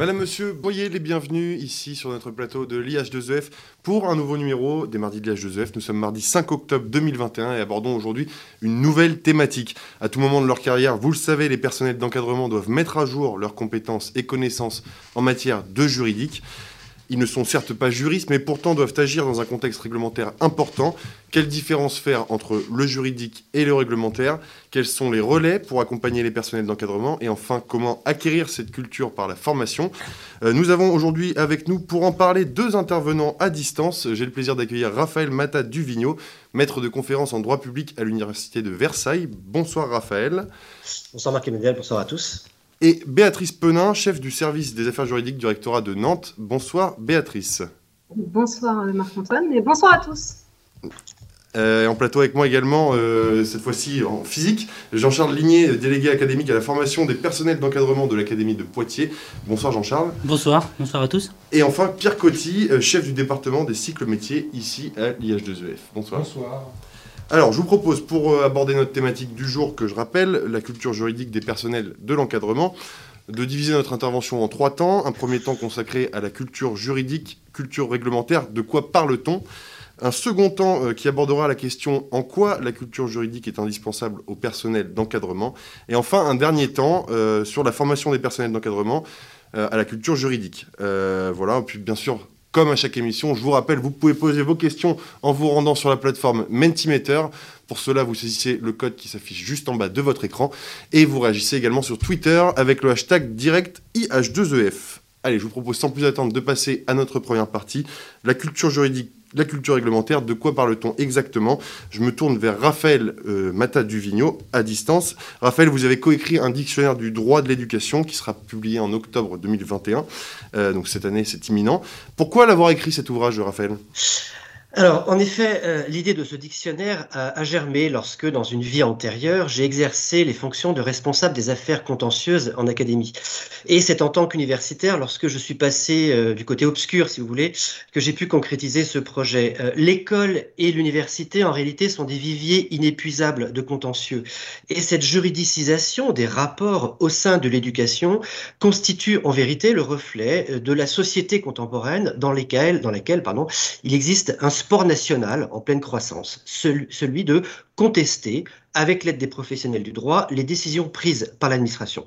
Madame, Monsieur, voyez les bienvenus ici sur notre plateau de l'IH2EF pour un nouveau numéro des mardis de l'IH2EF. Nous sommes mardi 5 octobre 2021 et abordons aujourd'hui une nouvelle thématique. À tout moment de leur carrière, vous le savez, les personnels d'encadrement doivent mettre à jour leurs compétences et connaissances en matière de juridique. Ils ne sont certes pas juristes, mais pourtant doivent agir dans un contexte réglementaire important. Quelle différence faire entre le juridique et le réglementaire? Quels sont les relais pour accompagner les personnels d'encadrement? Et enfin, comment acquérir cette culture par la formation? Euh, Nous avons aujourd'hui avec nous, pour en parler, deux intervenants à distance. J'ai le plaisir d'accueillir Raphaël Mata Duvigno, maître de conférence en droit public à l'Université de Versailles. Bonsoir Raphaël. Bonsoir Marc-Emmanuel, bonsoir à tous et Béatrice Penin, chef du service des affaires juridiques du rectorat de Nantes. Bonsoir Béatrice. Bonsoir Marc-Antoine et bonsoir à tous. Euh, en plateau avec moi également, euh, cette fois-ci en physique, Jean-Charles Ligné, délégué académique à la formation des personnels d'encadrement de l'Académie de Poitiers. Bonsoir Jean-Charles. Bonsoir, bonsoir à tous. Et enfin Pierre Coty, euh, chef du département des cycles métiers ici à l'IH2EF. Bonsoir. Bonsoir. Alors, je vous propose, pour euh, aborder notre thématique du jour, que je rappelle, la culture juridique des personnels de l'encadrement, de diviser notre intervention en trois temps. Un premier temps consacré à la culture juridique, culture réglementaire, de quoi parle-t-on? Un second temps euh, qui abordera la question en quoi la culture juridique est indispensable au personnel d'encadrement? Et enfin, un dernier temps euh, sur la formation des personnels d'encadrement à la culture juridique. voilà, puis bien sûr, comme à chaque émission, je vous rappelle, vous pouvez poser vos questions en vous rendant sur la plateforme Mentimeter. Pour cela, vous saisissez le code qui s'affiche juste en bas de votre écran et vous réagissez également sur Twitter avec le hashtag direct IH2EF. Allez, je vous propose sans plus attendre de passer à notre première partie, la culture juridique la culture réglementaire, de quoi parle-t-on exactement? Je me tourne vers Raphaël euh, à distance. Raphaël, vous avez coécrit un dictionnaire du droit de l'éducation qui sera publié en octobre 2021. Euh, donc cette année, c'est imminent. Pourquoi l'avoir écrit cet ouvrage, Raphaël? Alors, en effet, euh, l'idée de ce dictionnaire a, germé lorsque, dans une vie antérieure, j'ai exercé les fonctions de responsable des affaires contentieuses en académie. Et c'est en tant qu'universitaire, lorsque je suis passé euh, du côté obscur, si vous voulez, que j'ai pu concrétiser ce projet. Euh, l'école et l'université, en réalité, sont des viviers inépuisables de contentieux. Et cette juridicisation des rapports au sein de l'éducation constitue en vérité le reflet de la société contemporaine dans, laquelle il existe un sport national en pleine croissance, celui de contester, avec l'aide des professionnels du droit, les décisions prises par l'administration.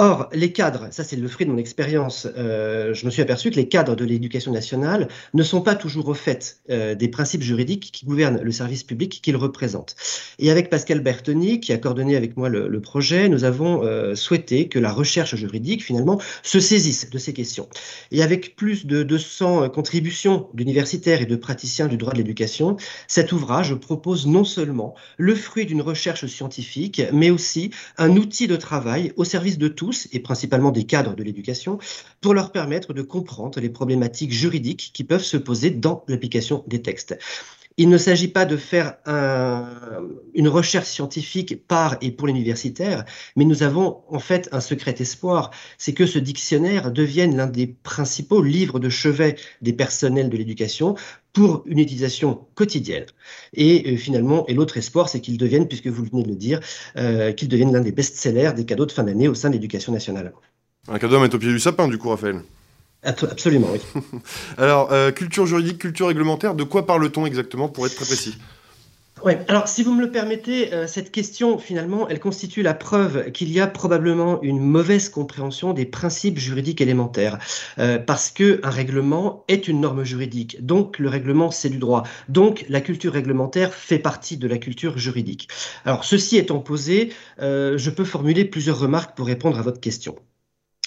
Or, les cadres, ça c'est le fruit de mon expérience, euh, je me suis aperçu que les cadres de l'éducation nationale ne sont pas toujours au fait euh, des principes juridiques qui gouvernent le service public qu'ils représentent. Et avec Pascal Bertoni, qui a coordonné avec moi le, projet, nous avons euh, souhaité que la recherche juridique, finalement, se saisisse de ces questions. Et avec plus de 200 contributions d'universitaires et de praticiens du droit de l'éducation, cet ouvrage propose non seulement le fruit d'une recherche scientifique, mais aussi un outil de travail au service de tous et principalement des cadres de l'éducation pour leur permettre de comprendre les problématiques juridiques qui peuvent se poser dans l'application des textes. Il ne s'agit pas de faire une recherche scientifique par et pour l'universitaire, mais nous avons en fait un secret espoir, c'est que ce dictionnaire devienne l'un des principaux livres de chevet des personnels de l'éducation pour une utilisation quotidienne. Et euh, finalement, et l'autre espoir, c'est qu'il devienne, puisque vous venez de le dire, euh, qu'il devienne l'un des best-sellers des cadeaux de fin d'année au sein de l'éducation nationale. Un cadeau à mettre au pied du sapin, du coup, Raphaël Absolument, oui. Alors, euh, culture juridique, culture réglementaire, de quoi parle-t-on exactement pour être très précis? Oui, alors si vous me le permettez, euh, cette question, finalement, elle constitue la preuve qu'il y a probablement une mauvaise compréhension des principes juridiques élémentaires, euh, parce que un règlement est une norme juridique, donc le règlement c'est du droit, donc la culture réglementaire fait partie de la culture juridique. Alors ceci étant posé, je peux formuler plusieurs remarques pour répondre à votre question.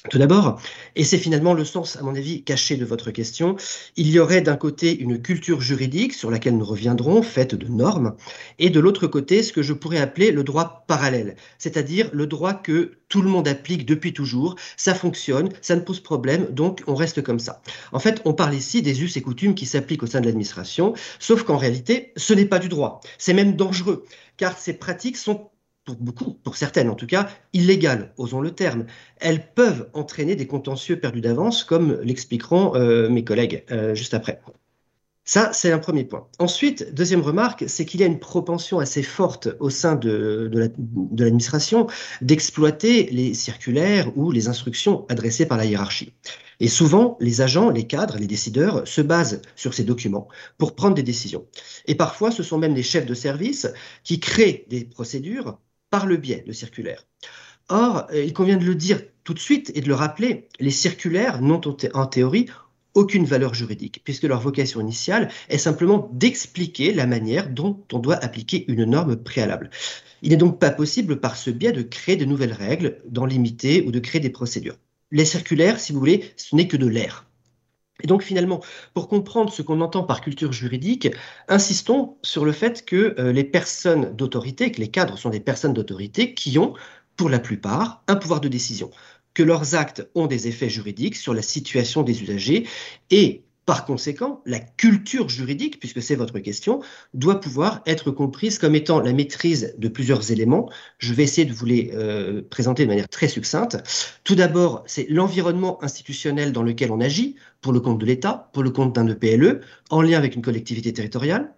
Tout d'abord, et c'est finalement le sens, à mon avis, caché de votre question, il y aurait d'un côté une culture juridique sur laquelle nous reviendrons, faite de normes, et de l'autre côté ce que je pourrais appeler le droit parallèle, c'est-à-dire le droit que tout le monde applique depuis toujours, ça fonctionne, ça ne pose problème, donc on reste comme ça. En fait, on parle ici des us et coutumes qui s'appliquent au sein de l'administration, sauf qu'en réalité, ce n'est pas du droit, c'est même dangereux, car ces pratiques sont pour beaucoup, pour certaines en tout cas, illégales, osons le terme. Elles peuvent entraîner des contentieux perdus d'avance, comme l'expliqueront euh, mes collègues euh, juste après. Ça, c'est un premier point. Ensuite, deuxième remarque, c'est qu'il y a une propension assez forte au sein de, de l'administration d'exploiter les circulaires ou les instructions adressées par la hiérarchie. Et souvent, les agents, les cadres, les décideurs se basent sur ces documents pour prendre des décisions. Et parfois, ce sont même les chefs de service qui créent des procédures par le biais de circulaires. Or, euh, il convient de le dire tout de suite et de le rappeler, les circulaires n'ont en théorie aucune valeur juridique, puisque leur vocation initiale est simplement d'expliquer la manière dont on doit appliquer une norme préalable. Il n'est donc pas possible par ce biais de créer de nouvelles règles, d'en limiter ou de créer des procédures. Les circulaires, si vous voulez, ce n'est que de l'air. Et donc finalement, pour comprendre ce qu'on entend par culture juridique, insistons sur le fait que euh, les personnes d'autorité, que les cadres sont des personnes d'autorité qui ont, pour la plupart, un pouvoir de décision, que leurs actes ont des effets juridiques sur la situation des usagers et par conséquent, la culture juridique, puisque c'est votre question, doit pouvoir être comprise comme étant la maîtrise de plusieurs éléments. Je vais essayer de vous les euh, présenter de manière très succincte. Tout d'abord, c'est l'environnement institutionnel dans lequel on agit, pour le compte de l'État, pour le compte d'un EPLE, en lien avec une collectivité territoriale.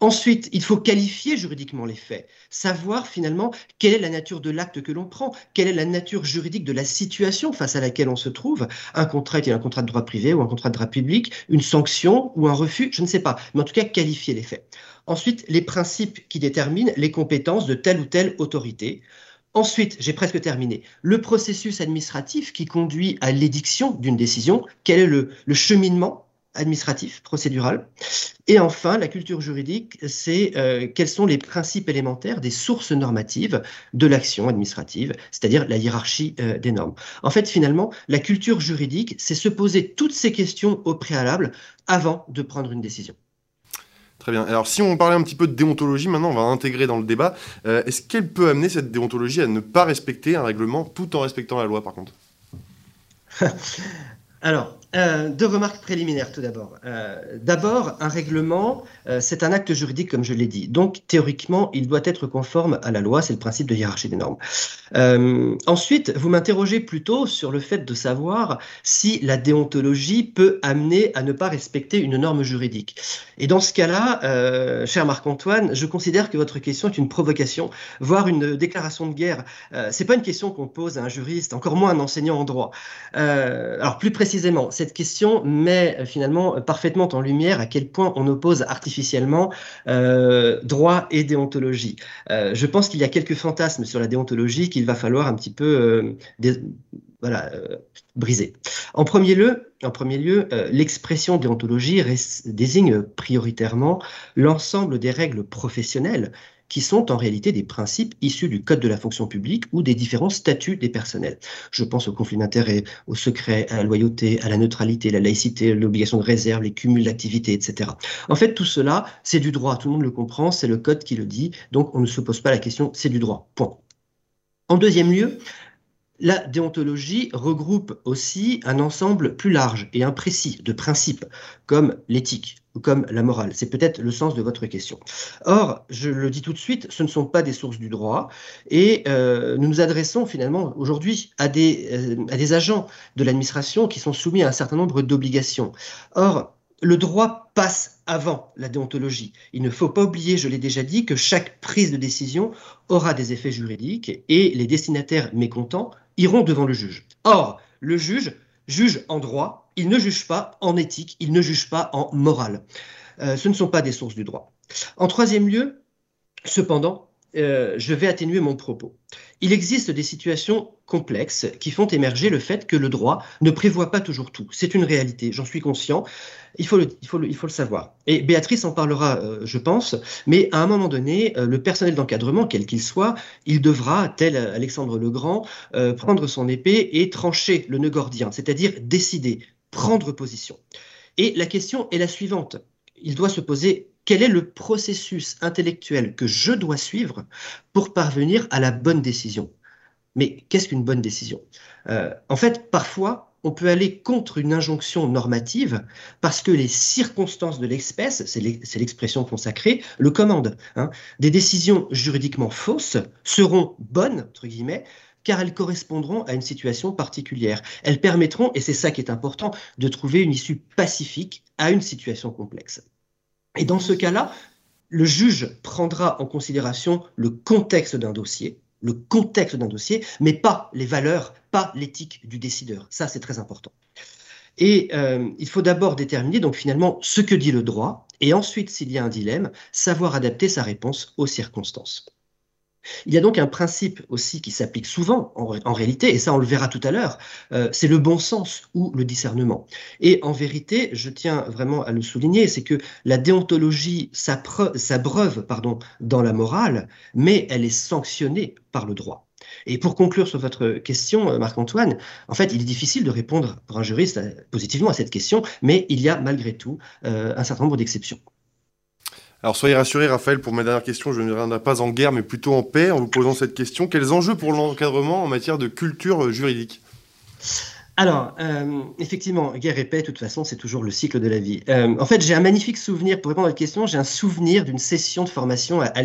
Ensuite, il faut qualifier juridiquement les faits, savoir finalement quelle est la nature de l'acte que l'on prend, quelle est la nature juridique de la situation face à laquelle on se trouve. Un contrat est-il un contrat de droit privé ou un contrat de droit public, une sanction ou un refus, je ne sais pas, mais en tout cas qualifier les faits. Ensuite, les principes qui déterminent les compétences de telle ou telle autorité. Ensuite, j'ai presque terminé, le processus administratif qui conduit à l'édiction d'une décision, quel est le, le cheminement administratif, procédural. Et enfin, la culture juridique, c'est euh, quels sont les principes élémentaires des sources normatives de l'action administrative, c'est-à-dire la hiérarchie euh, des normes. En fait, finalement, la culture juridique, c'est se poser toutes ces questions au préalable avant de prendre une décision. Très bien. Alors, si on parlait un petit peu de déontologie, maintenant, on va intégrer dans le débat. Euh, est-ce qu'elle peut amener cette déontologie à ne pas respecter un règlement tout en respectant la loi, par contre? Alors, euh, deux remarques préliminaires tout d'abord. Euh, d'abord, un règlement, euh, c'est un acte juridique, comme je l'ai dit. Donc, théoriquement, il doit être conforme à la loi. C'est le principe de hiérarchie des normes. ensuite, vous m'interrogez plutôt sur le fait de savoir si la déontologie peut amener à ne pas respecter une norme juridique. Et dans ce cas-là, cher Marc-Antoine, je considère que votre question est une provocation, voire une déclaration de guerre. c'est pas une question qu'on pose à un juriste, encore moins un enseignant en droit. alors, plus précisément, c'est question met euh, finalement euh, parfaitement en lumière à quel point on oppose artificiellement euh, droit et déontologie. je pense qu'il y a quelques fantasmes sur la déontologie qu'il va falloir un petit peu briser. En premier lieu l'expression déontologie désigne prioritairement l'ensemble des règles professionnelles qui sont en réalité des principes issus du Code de la fonction publique ou des différents statuts des personnels. Je pense au conflit d'intérêts, au secret, à la loyauté, à la neutralité, la laïcité, l'obligation de réserve, les cumuls d'activités, etc. En fait, tout cela, c'est du droit, tout le monde le comprend, c'est le Code qui le dit, donc on ne se pose pas la question, c'est du droit, point. En deuxième lieu, la déontologie regroupe aussi un ensemble plus large et imprécis de principes, comme l'éthique comme la morale. C'est peut-être le sens de votre question. Or, je le dis tout de suite, ce ne sont pas des sources du droit, et euh, nous nous adressons finalement aujourd'hui à, euh, à des agents de l'administration qui sont soumis à un certain nombre d'obligations. Or, le droit passe avant la déontologie. Il ne faut pas oublier, je l'ai déjà dit, que chaque prise de décision aura des effets juridiques et les destinataires mécontents iront devant le juge. Or, le juge juge en droit, il ne juge pas en éthique, il ne juge pas en morale. Euh, ce ne sont pas des sources du droit. En troisième lieu, cependant, euh, je vais atténuer mon propos. Il existe des situations complexes qui font émerger le fait que le droit ne prévoit pas toujours tout. C'est une réalité, j'en suis conscient. Il faut, le, savoir. Et Béatrice en parlera, euh, je pense, mais à un moment donné, le personnel d'encadrement, quel qu'il soit, il devra, tel Alexandre le Grand, prendre son épée et trancher le nœud gordien, c'est-à-dire décider, prendre position. Et la question est la suivante. Il doit se poser quel est le processus intellectuel que je dois suivre pour parvenir à la bonne décision? Mais qu'est-ce qu'une bonne décision? Euh, En fait, parfois, on peut aller contre une injonction normative parce que les circonstances de l'espèce, c'est l'expression consacrée, le commandent. Hein. Des décisions juridiquement fausses seront bonnes, entre guillemets, car elles correspondront à une situation particulière. Elles permettront, et c'est ça qui est important, de trouver une issue pacifique à une situation complexe. Et dans ce cas-là, le juge prendra en considération le contexte d'un dossier, le contexte d'un dossier, mais pas les valeurs, pas l'éthique du décideur. Ça, c'est très important. Et euh, il faut d'abord déterminer donc finalement ce que dit le droit, et ensuite, s'il y a un dilemme, savoir adapter sa réponse aux circonstances. Il y a donc un principe aussi qui s'applique souvent en, réalité, et ça on le verra tout à l'heure, euh, c'est le bon sens ou le discernement. Et en vérité, je tiens vraiment à le souligner, c'est que la déontologie s'abreuve dans la morale, mais elle est sanctionnée par le droit. Et pour conclure sur votre question, euh, Marc-Antoine, en fait, il est difficile de répondre pour un juriste euh, positivement à cette question, mais il y a malgré tout un certain nombre d'exceptions. Alors soyez rassurés, Raphaël, pour ma dernière question, je ne viendrai pas en guerre, mais plutôt en paix en vous posant cette question. Quels enjeux pour l'encadrement en matière de culture juridique? Alors, euh, effectivement, guerre et paix, de toute façon, c'est toujours le cycle de la vie. Euh, en fait, j'ai un magnifique souvenir, pour répondre à votre question, j'ai un souvenir d'une session de formation à, à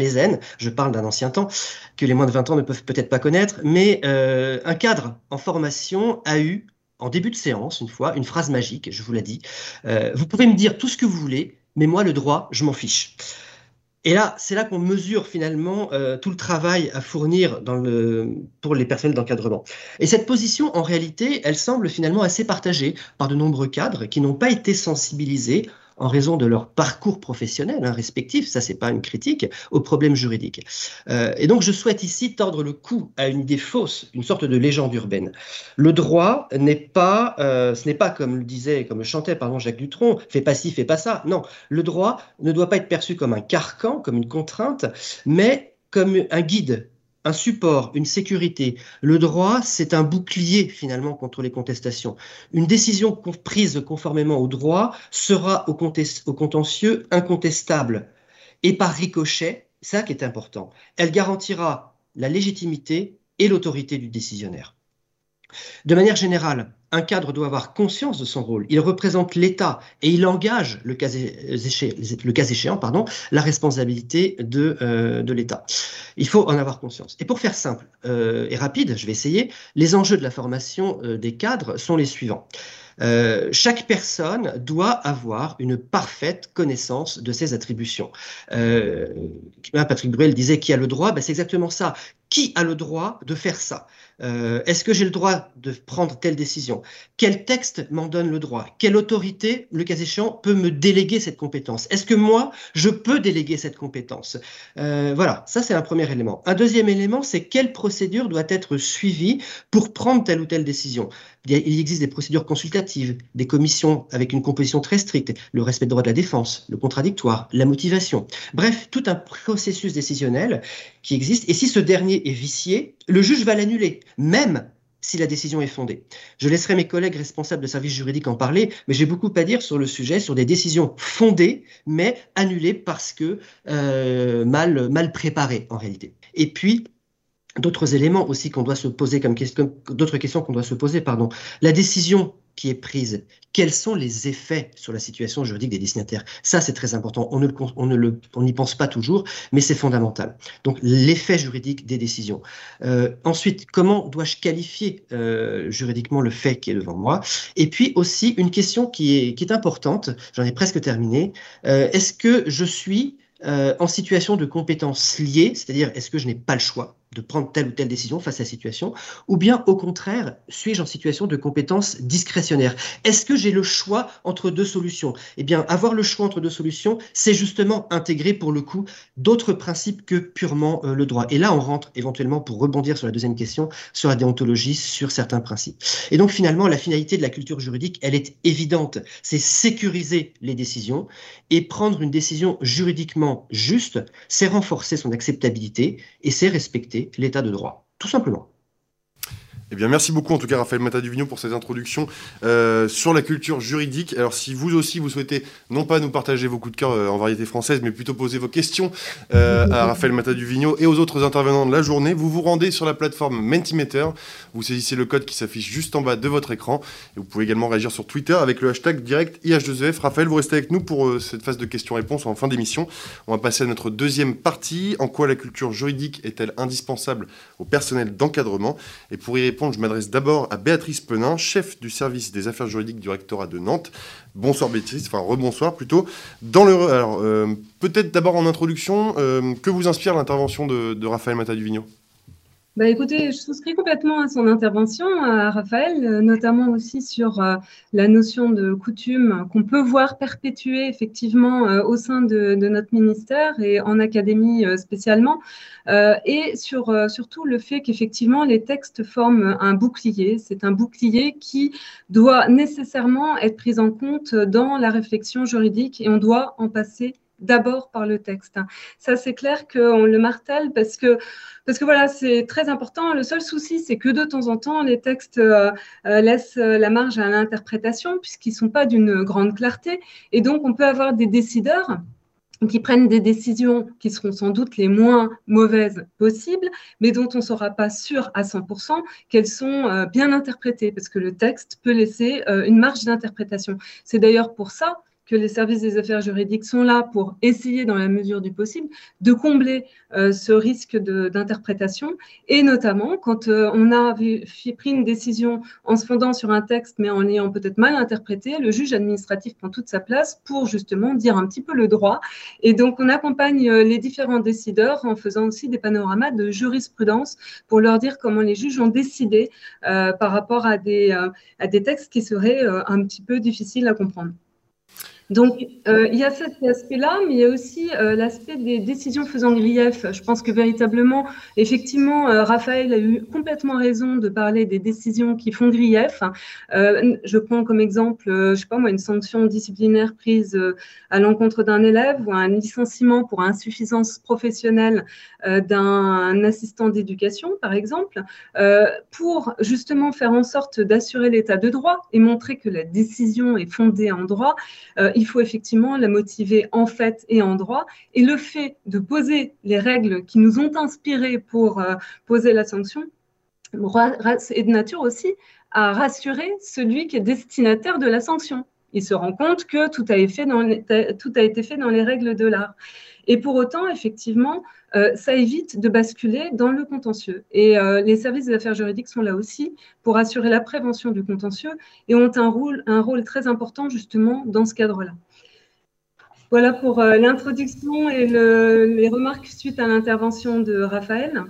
Je parle d'un ancien temps que les moins de 20 ans ne peuvent peut-être pas connaître, mais euh, un cadre en formation a eu, en début de séance, une fois, une phrase magique, je vous l'ai dit. vous pouvez me dire tout ce que vous voulez, mais moi, le droit, je m'en fiche. Et là, c'est là qu'on mesure finalement euh, tout le travail à fournir pour les personnels d'encadrement. Et cette position, en réalité, elle semble finalement assez partagée par de nombreux cadres qui n'ont pas été sensibilisés en raison de leur parcours professionnel hein, respectif, ça c'est pas une critique, aux problèmes juridiques. Euh, et donc je souhaite ici tordre le cou à une idée fausse, une sorte de légende urbaine. Le droit n'est pas, euh, ce n'est pas comme le disait, comme le chantait pardon Jacques Dutronc, fais pas ci, fais pas ça. Non, le droit ne doit pas être perçu comme un carcan, comme une contrainte, mais comme un guide un support, une sécurité. Le droit, c'est un bouclier finalement contre les contestations. Une décision prise conformément au droit sera au, contentieux incontestable. Et par ricochet, ça qui est important, elle garantira la légitimité et l'autorité du décisionnaire. De manière générale, un cadre doit avoir conscience de son rôle. Il représente l'État et il engage, le cas, échéant, la responsabilité de, euh, de l'État. Il faut en avoir conscience. Et pour faire simple euh, et rapide, je vais essayer, les enjeux de la formation euh, des cadres sont les suivants. chaque personne doit avoir une parfaite connaissance de ses attributions. Patrick Bruel disait qui a le droit, ben, c'est exactement ça. Qui a le droit de faire ça? Euh, est-ce que j'ai le droit de prendre telle décision? Quel texte m'en donne le droit? Quelle autorité, le cas échéant, peut me déléguer cette compétence? Est-ce que moi, je peux déléguer cette compétence? Euh, Voilà, ça c'est un premier élément. Un deuxième élément, c'est quelle procédure doit être suivie pour prendre telle ou telle décision? Il existe des procédures consultatives, des commissions avec une composition très stricte, le respect des droits de la défense, le contradictoire, la motivation. Bref, tout un processus décisionnel qui existe. Et si ce dernier est vicié, le juge va l'annuler, même si la décision est fondée. Je laisserai mes collègues responsables de services juridiques en parler, mais j'ai beaucoup à dire sur le sujet, sur des décisions fondées, mais annulées parce que euh, mal, mal préparées en réalité. Et puis, d'autres éléments aussi qu'on doit se poser comme d'autres questions qu'on doit se poser, pardon. La décision est prise, quels sont les effets sur la situation juridique des destinataires? Ça, c'est très important. On n'y pense pas toujours, mais c'est fondamental. Donc, l'effet juridique des décisions. Euh, ensuite, comment dois-je qualifier euh, juridiquement le fait qui est devant moi? Et puis aussi, une question qui est, qui est importante, j'en ai presque terminé. Euh, est-ce que je suis en situation de compétence liée, c'est-à-dire est-ce que je n'ai pas le choix? De prendre telle ou telle décision face à la situation, ou bien au contraire, suis-je en situation de compétence discrétionnaire? Est-ce que j'ai le choix entre deux solutions? Eh bien, avoir le choix entre deux solutions, c'est justement intégrer pour le coup d'autres principes que purement euh, le droit. Et là, on rentre éventuellement, pour rebondir sur la deuxième question, sur la déontologie, sur certains principes. Et donc finalement, la finalité de la culture juridique, elle est évidente, c'est sécuriser les décisions et prendre une décision juridiquement juste, c'est renforcer son acceptabilité et c'est respecter l'état de droit, tout simplement. Eh bien, merci beaucoup en tout cas Raphaël Mataduvigno pour cette introduction euh, sur la culture juridique. Alors, si vous aussi vous souhaitez non pas nous partager vos coups de cœur euh, en variété française, mais plutôt poser vos questions euh, à Raphaël Mataduvigno et aux autres intervenants de la journée, vous vous rendez sur la plateforme Mentimeter. Vous saisissez le code qui s'affiche juste en bas de votre écran. Et vous pouvez également réagir sur Twitter avec le hashtag direct IH2EF. Raphaël, vous restez avec nous pour cette phase de questions-réponses en fin d'émission. On va passer à notre deuxième partie. En quoi la culture juridique est-elle indispensable au personnel d'encadrement? Et pour y répondre, je m'adresse d'abord à Béatrice Penin, chef du service des affaires juridiques du rectorat de Nantes. Bonsoir Béatrice, enfin rebonsoir plutôt. Dans le, alors, euh, peut-être d'abord en introduction, euh, que vous inspire l'intervention de, de Raphaël Mataduvigno bah, écoutez, je souscris complètement à son intervention, à Raphaël, euh, notamment aussi sur euh, la notion de coutume qu'on peut voir perpétuer effectivement euh, au sein de, notre ministère et en académie spécialement, et sur surtout le fait qu'effectivement les textes forment un bouclier. C'est un bouclier qui doit nécessairement être pris en compte dans la réflexion juridique et on doit en passer d'abord par le texte. Ça, c'est clair qu'on le martèle parce que, parce que voilà, c'est très important. Le seul souci, c'est que de temps en temps, les textes euh, euh, laissent la marge à l'interprétation puisqu'ils ne sont pas d'une grande clarté. Et donc, on peut avoir des décideurs qui prennent des décisions qui seront sans doute les moins mauvaises possibles, mais dont on ne sera pas sûr à 100% qu'elles sont euh, bien interprétées, parce que le texte peut laisser une marge d'interprétation. C'est d'ailleurs pour ça que les services des affaires juridiques sont là pour essayer, dans la mesure du possible, de combler euh, ce risque d'interprétation. Et notamment, quand euh, on a pris une décision en se fondant sur un texte, mais en l'ayant peut-être mal interprété, le juge administratif prend toute sa place pour justement dire un petit peu le droit. Et donc, on accompagne euh, les différents décideurs en faisant aussi des panoramas de jurisprudence pour leur dire comment les juges ont décidé par rapport à des, à des textes qui seraient un petit peu difficiles à comprendre. Donc, euh, il y a cet aspect-là, mais il y a aussi euh, l'aspect des décisions faisant grief. Je pense que véritablement, effectivement, euh, Raphaël a eu complètement raison de parler des décisions qui font grief. je prends comme exemple, je sais pas moi, une sanction disciplinaire prise à l'encontre d'un élève ou un licenciement pour insuffisance professionnelle d'un assistant d'éducation, par exemple, pour justement faire en sorte d'assurer l'état de droit et montrer que la décision est fondée en droit il faut effectivement la motiver en fait et en droit. Et le fait de poser les règles qui nous ont inspirés pour euh, poser la sanction est de nature aussi à rassurer celui qui est destinataire de la sanction. Il se rend compte que tout a, été fait dans les, tout a été fait dans les règles de l'art. Et pour autant, effectivement, euh, ça évite de basculer dans le contentieux. Et euh, les services des affaires juridiques sont là aussi pour assurer la prévention du contentieux et ont un rôle, un rôle très important justement dans ce cadre-là. Voilà pour euh, l'introduction et les remarques suite à l'intervention de Raphaël.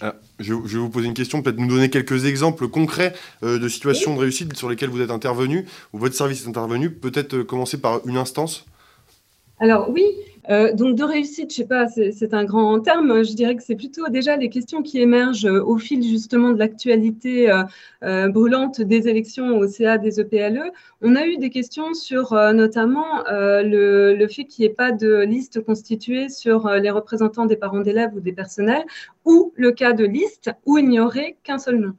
Ah, je, vais vous poser une question, peut-être nous donner quelques exemples concrets de situations de réussite sur lesquelles vous êtes intervenu, ou votre service est intervenu. Peut-être commencer par une instance Alors oui, euh, donc de réussite, je sais pas, c'est un grand terme. Je dirais que c'est plutôt déjà les questions qui émergent euh, au fil justement de l'actualité euh, brûlante des élections au CA des EPLE. On a eu des questions sur notamment le, le, fait qu'il n'y ait pas de liste constituée sur les représentants des parents d'élèves ou des personnels, ou le cas de liste où il n'y aurait qu'un seul nom.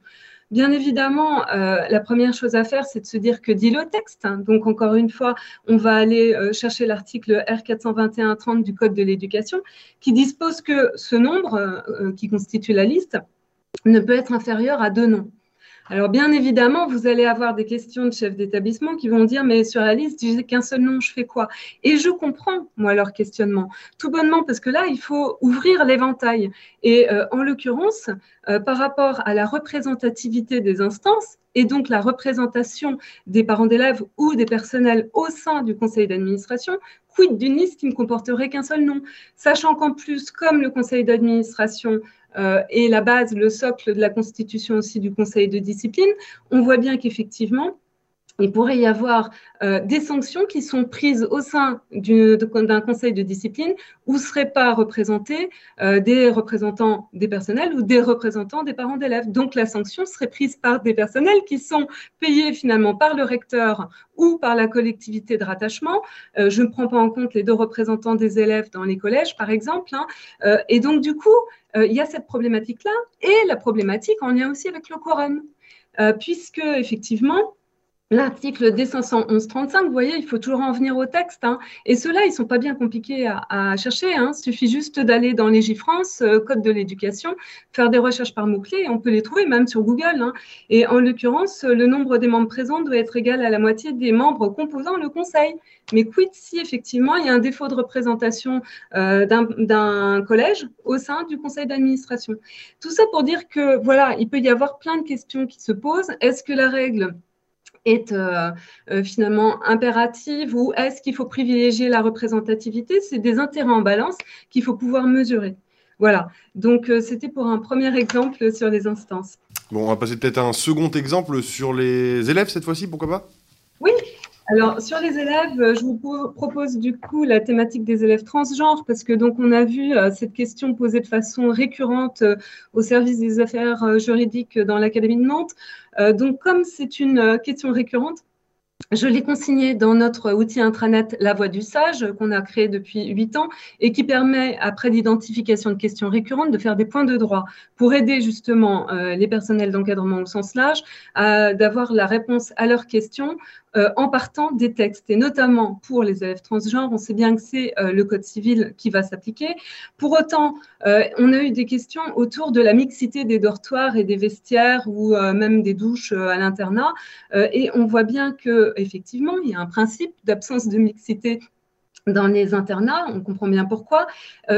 Bien évidemment, euh, la première chose à faire, c'est de se dire que dit le texte. Donc, encore une fois, on va aller euh, chercher l'article R421-30 du Code de l'éducation qui dispose que ce nombre euh, qui constitue la liste ne peut être inférieur à deux noms. Alors bien évidemment, vous allez avoir des questions de chefs d'établissement qui vont dire mais sur la liste, j'ai qu'un seul nom, je fais quoi? Et je comprends moi leur questionnement, tout bonnement parce que là, il faut ouvrir l'éventail. Et euh, en l'occurrence, euh, par rapport à la représentativité des instances et donc la représentation des parents d'élèves ou des personnels au sein du conseil d'administration, quid d'une liste qui ne comporterait qu'un seul nom? Sachant qu'en plus, comme le conseil d'administration euh, et la base, le socle de la constitution aussi du conseil de discipline, on voit bien qu'effectivement, il pourrait y avoir euh, des sanctions qui sont prises au sein d'un conseil de discipline où ne seraient pas représentés euh, des représentants des personnels ou des représentants des parents d'élèves. Donc la sanction serait prise par des personnels qui sont payés finalement par le recteur ou par la collectivité de rattachement. Euh, je ne prends pas en compte les deux représentants des élèves dans les collèges, par exemple. Hein. et donc du coup, il y a cette problématique-là et la problématique en lien aussi avec le quorum. puisque effectivement, L'article D511-35, vous voyez, il faut toujours en venir au texte. Hein. Et ceux-là, ils ne sont pas bien compliqués à, chercher. Hein. Il suffit juste d'aller dans Légifrance, euh, Code de l'éducation, faire des recherches par mots-clés on peut les trouver même sur Google. Hein. Et en l'occurrence, le nombre des membres présents doit être égal à la moitié des membres composant le Conseil. Mais quid si effectivement il y a un défaut de représentation euh, d'un collège au sein du Conseil d'administration? Tout ça pour dire que voilà, il peut y avoir plein de questions qui se posent. Est-ce que la règle est euh, euh, finalement impérative ou est-ce qu'il faut privilégier la représentativité? C'est des intérêts en balance qu'il faut pouvoir mesurer. Voilà, donc euh, c'était pour un premier exemple sur les instances. Bon, on va passer peut-être à un second exemple sur les élèves cette fois-ci, pourquoi pas? Oui, alors, sur les élèves, je vous propose du coup la thématique des élèves transgenres, parce que donc on a vu cette question posée de façon récurrente au service des affaires juridiques dans l'Académie de Nantes. Euh, donc, comme c'est une euh, question récurrente, je l'ai consigné dans notre outil intranet La Voix du Sage qu'on a créé depuis huit ans et qui permet, après l'identification de questions récurrentes, de faire des points de droit pour aider justement euh, les personnels d'encadrement au sens large à d'avoir la réponse à leurs questions euh, en partant des textes. Et notamment pour les élèves transgenres, on sait bien que c'est euh, le Code civil qui va s'appliquer. Pour autant, euh, on a eu des questions autour de la mixité des dortoirs et des vestiaires ou même des douches à l'internat. et on voit bien que effectivement, il y a un principe d'absence de mixité dans les internats, on comprend bien pourquoi.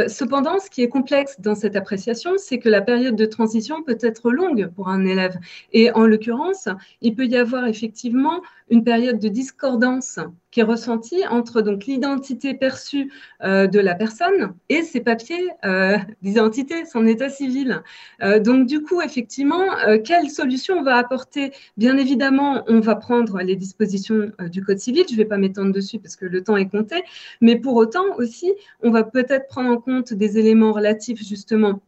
cependant, ce qui est complexe dans cette appréciation, c'est que la période de transition peut être longue pour un élève. Et en l'occurrence, il peut y avoir effectivement une période de discordance qui est ressentie entre donc l'identité perçue euh, de la personne et ses papiers euh, d'identité, son état civil. Euh, donc du coup, effectivement, quelle solution on va apporter? Bien évidemment, on va prendre les dispositions du Code civil. Je ne vais pas m'étendre dessus parce que le temps est compté, mais pour autant aussi, on va peut-être prendre en compte des éléments relatifs justement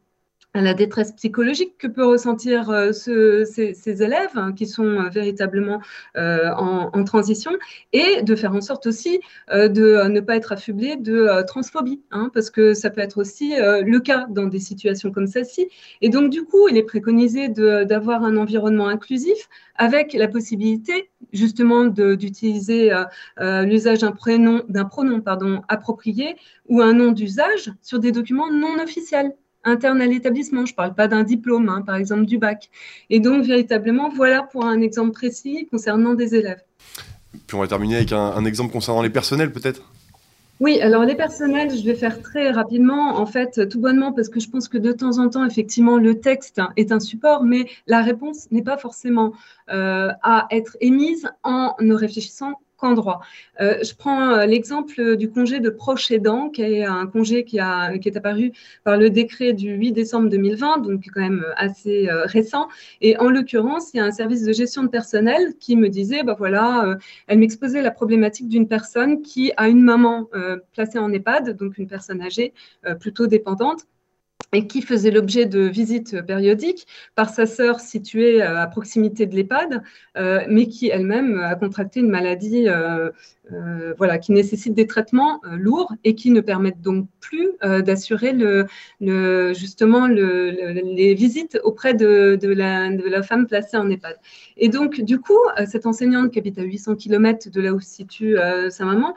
la détresse psychologique que peut ressentir euh, ces, élèves hein, qui sont euh, véritablement euh, en, transition et de faire en sorte aussi de ne pas être affublé de transphobie, hein, parce que ça peut être aussi le cas dans des situations comme celle-ci. Et donc, du coup, il est préconisé d'avoir un environnement inclusif avec la possibilité justement d'utiliser l'usage d'un prénom, pronom pardon, approprié ou un nom d'usage sur des documents non officiels interne à l'établissement. Je ne parle pas d'un diplôme, hein, par exemple du bac. Et donc, véritablement, voilà pour un exemple précis concernant des élèves. Puis on va terminer avec un, exemple concernant les personnels, peut-être? Oui, alors les personnels, je vais faire très rapidement, en fait, tout bonnement, parce que je pense que de temps en temps, effectivement, le texte est un support, mais la réponse n'est pas forcément euh, à être émise en ne réfléchissant Euh, je prends euh, l'exemple du congé de proche aidant, qui est un congé qui, a, est apparu par le décret du 8 décembre 2020, donc quand même assez euh, récent. Et en l'occurrence, il y a un service de gestion de personnel qui me disait, bah voilà, elle m'exposait la problématique d'une personne qui a une maman placée en EHPAD, donc une personne âgée, plutôt dépendante et qui faisait l'objet de visites périodiques par sa sœur située à proximité de l'EHPAD, mais qui elle-même a contracté une maladie euh, voilà, qui nécessitent des traitements euh, lourds et qui ne permettent donc plus euh, d'assurer justement le, les visites auprès de, la, femme placée en EHPAD. Et donc, du coup, cette enseignante qui habite à 800 km de là où se situe sa maman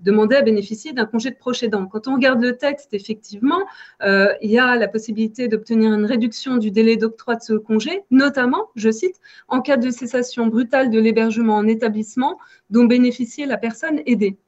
demandait à bénéficier d'un congé de proche aidant. Quand on regarde le texte, effectivement, il y a la possibilité d'obtenir une réduction du délai d'octroi de ce congé, notamment, je cite, en cas de cessation brutale de l'hébergement en établissement dont la personne aidée.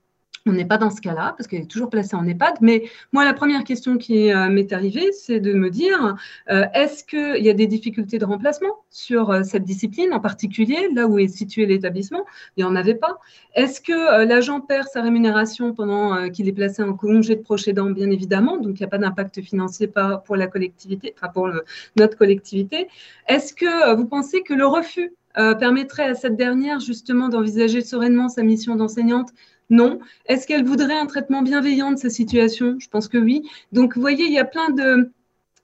On n'est pas dans ce cas-là parce qu'elle est toujours placée en EHPAD. Mais moi, la première question qui euh, m'est arrivée, c'est de me dire euh, est-ce qu'il y a des difficultés de remplacement sur euh, cette discipline en particulier, là où est situé l'établissement? Il n'y en avait pas. Est-ce que l'agent perd sa rémunération pendant qu'il est placé en congé de proche Bien évidemment. Donc, il n'y a pas d'impact financier pour la collectivité, enfin pour notre collectivité. Est-ce que vous pensez que le refus permettrait à cette dernière justement d'envisager sereinement sa mission d'enseignante? Non. Est-ce qu'elle voudrait un traitement bienveillant de sa situation? Je pense que oui. Donc, vous voyez, il y a plein de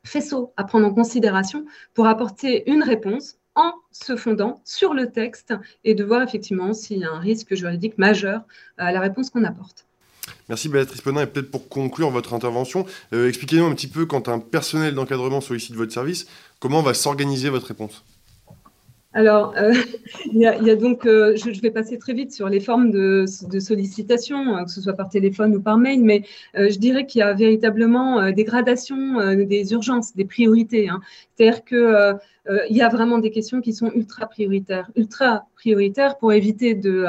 faisceaux à prendre en considération pour apporter une réponse en se fondant sur le texte et de voir effectivement s'il y a un risque juridique majeur à la réponse qu'on apporte. Merci Béatrice Penin. Et peut-être pour conclure votre intervention, euh, expliquez-nous un petit peu quand un personnel d'encadrement sollicite votre service, comment va s'organiser votre réponse? Alors, euh, il, y a, donc, euh, je, vais passer très vite sur les formes de, sollicitation, hein, que ce soit par téléphone ou par mail, mais euh, je dirais qu'il y a véritablement des gradations des urgences, des priorités. Hein. C'est-à-dire qu'il y a vraiment des questions qui sont ultra prioritaires, ultra prioritaires pour éviter de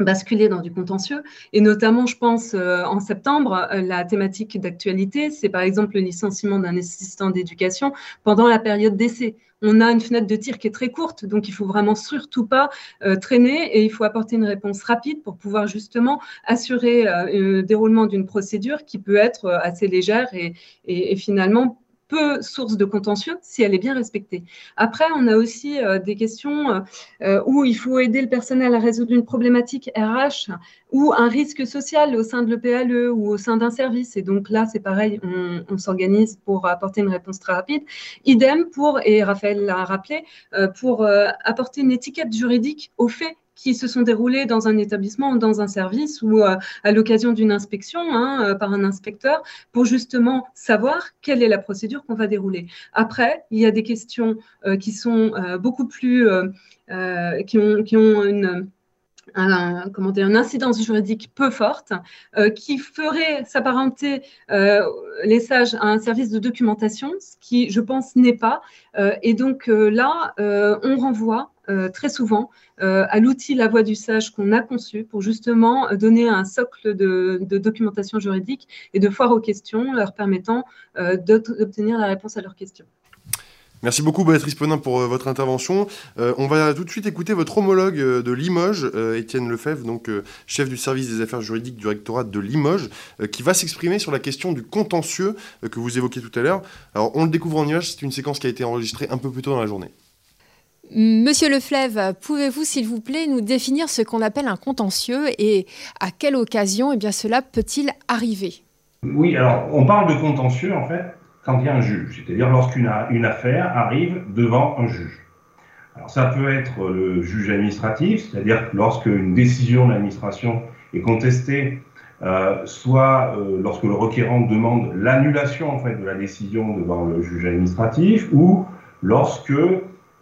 basculer dans du contentieux. Et notamment, je pense, en septembre, la thématique d'actualité, c'est par exemple le licenciement d'un assistant d'éducation pendant la période d'essai on a une fenêtre de tir qui est très courte, donc il faut vraiment surtout pas euh, traîner et il faut apporter une réponse rapide pour pouvoir justement assurer euh, le déroulement d'une procédure qui peut être euh, assez légère et, et finalement peu source de contentieux si elle est bien respectée. Après, on a aussi euh, des questions euh, euh, où il faut aider le personnel à résoudre une problématique RH ou un risque social au sein de l'EPLE ou au sein d'un service. Et donc là, c'est pareil, on, on s'organise pour apporter une réponse très rapide. Idem pour, et Raphaël l'a rappelé, pour apporter une étiquette juridique aux faits qui se sont déroulés dans un établissement ou dans un service ou euh, à l'occasion d'une inspection hein, euh, par un inspecteur pour justement savoir quelle est la procédure qu'on va dérouler. Après, il y a des questions euh, qui sont beaucoup plus, qui ont, une un, comment dire, une incidence juridique peu forte qui ferait s'apparenter les sages à un service de documentation, ce qui, je pense, n'est pas. et donc là, on renvoie euh, très souvent euh, à l'outil La Voix du Sage qu'on a conçu pour justement donner un socle de, documentation juridique et de foire aux questions, leur permettant euh, d'obtenir la réponse à leurs questions. Merci beaucoup Béatrice Ponin pour votre intervention. on va tout de suite écouter votre homologue de Limoges, Étienne Lefebvre, donc chef du service des affaires juridiques du rectorat de Limoges, qui va s'exprimer sur la question du contentieux que vous évoquiez tout à l'heure. Alors on le découvre en image, c'est une séquence qui a été enregistrée un peu plus tôt dans la journée. Monsieur Leflève, pouvez-vous, s'il vous plaît, nous définir ce qu'on appelle un contentieux et à quelle occasion eh cela peut-il arriver? Oui, alors on parle de contentieux en fait quand il y a un juge, c'est-à-dire lorsqu'une une affaire arrive devant un juge. Alors ça peut être le juge administratif, c'est-à-dire lorsque une décision de l'administration est contestée, euh, soit euh, lorsque le requérant demande l'annulation de la décision devant le juge administratif, ou lorsque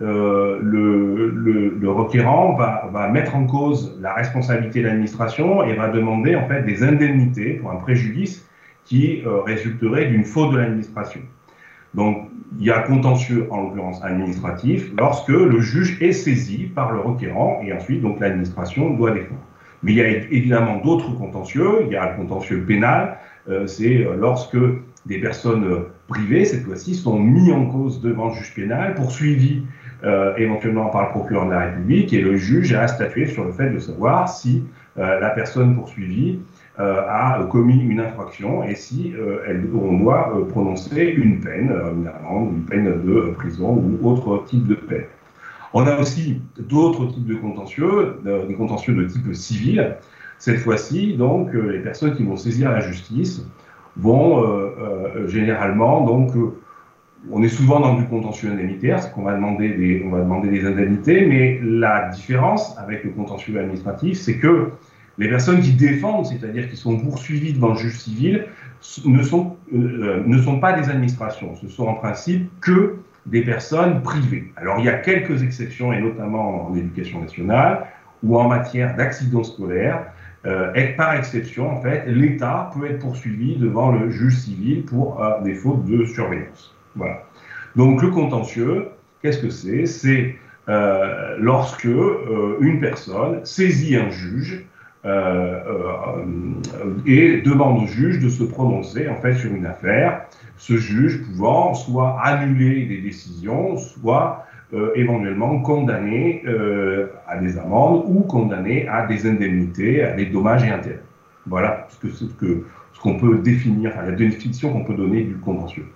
euh, le, requérant va, mettre en cause la responsabilité de l'administration et va demander en fait des indemnités pour un préjudice qui euh, résulterait d'une faute de l'administration. Donc, il y a contentieux, en l'occurrence administratif, lorsque le juge est saisi par le requérant et ensuite, donc, l'administration doit défendre. Mais il y a évidemment d'autres contentieux. Il y a le contentieux pénal. Euh, c'est lorsque des personnes privées, cette fois-ci, sont mis en cause devant le juge pénal, poursuivis euh, éventuellement par le procureur de la République, et le juge a statué sur le fait de savoir si euh, la personne poursuivie euh, a commis une infraction et si elle, on doit prononcer une peine, une amende, une peine de prison ou autre type de peine. On a aussi d'autres types de contentieux, des contentieux de type civil. Cette fois-ci, donc, les personnes qui vont saisir la justice vont généralement donc on est souvent dans du contentieux indemnitaire, c'est qu'on va demander des, on va demander des indemnités, mais la différence avec le contentieux administratif, c'est que les personnes qui défendent, c'est-à-dire qui sont poursuivies devant le juge civil, ne sont, euh, ne sont pas des administrations. Ce sont en principe que des personnes privées. Alors il y a quelques exceptions, et notamment en éducation nationale ou en matière d'accidents scolaires. Euh, par exception, en fait, l'État peut être poursuivi devant le juge civil pour euh, des fautes de surveillance. Voilà. Donc le contentieux, qu'est-ce que c'est? C'est euh, lorsque euh, une personne saisit un juge euh, et demande au juge de se prononcer en fait sur une affaire, ce juge pouvant soit annuler des décisions, soit éventuellement condamner à des amendes ou condamner à des indemnités, à des dommages et intérêts. Voilà ce que ce que ce qu'on peut définir, la définition qu'on peut donner du contentieux.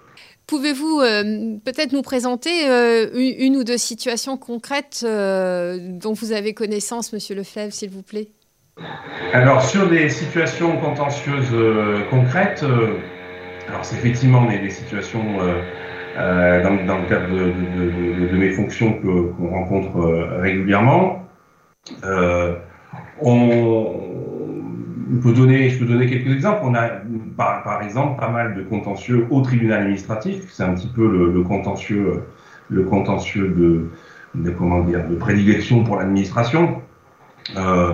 Pouvez-vous euh, peut-être nous présenter euh, une, ou deux situations concrètes euh, dont vous avez connaissance, Monsieur Lefebvre, s'il vous plaît? Alors, sur des situations contentieuses concrètes, alors c'est effectivement des, des situations dans, le cadre de, mes fonctions qu'on rencontre régulièrement. on, je peux donner quelques exemples. On a, par, exemple, pas mal de contentieux au tribunal administratif. C'est un petit peu le, contentieux, le contentieux de, comment dire, de prédilection pour l'administration. Euh,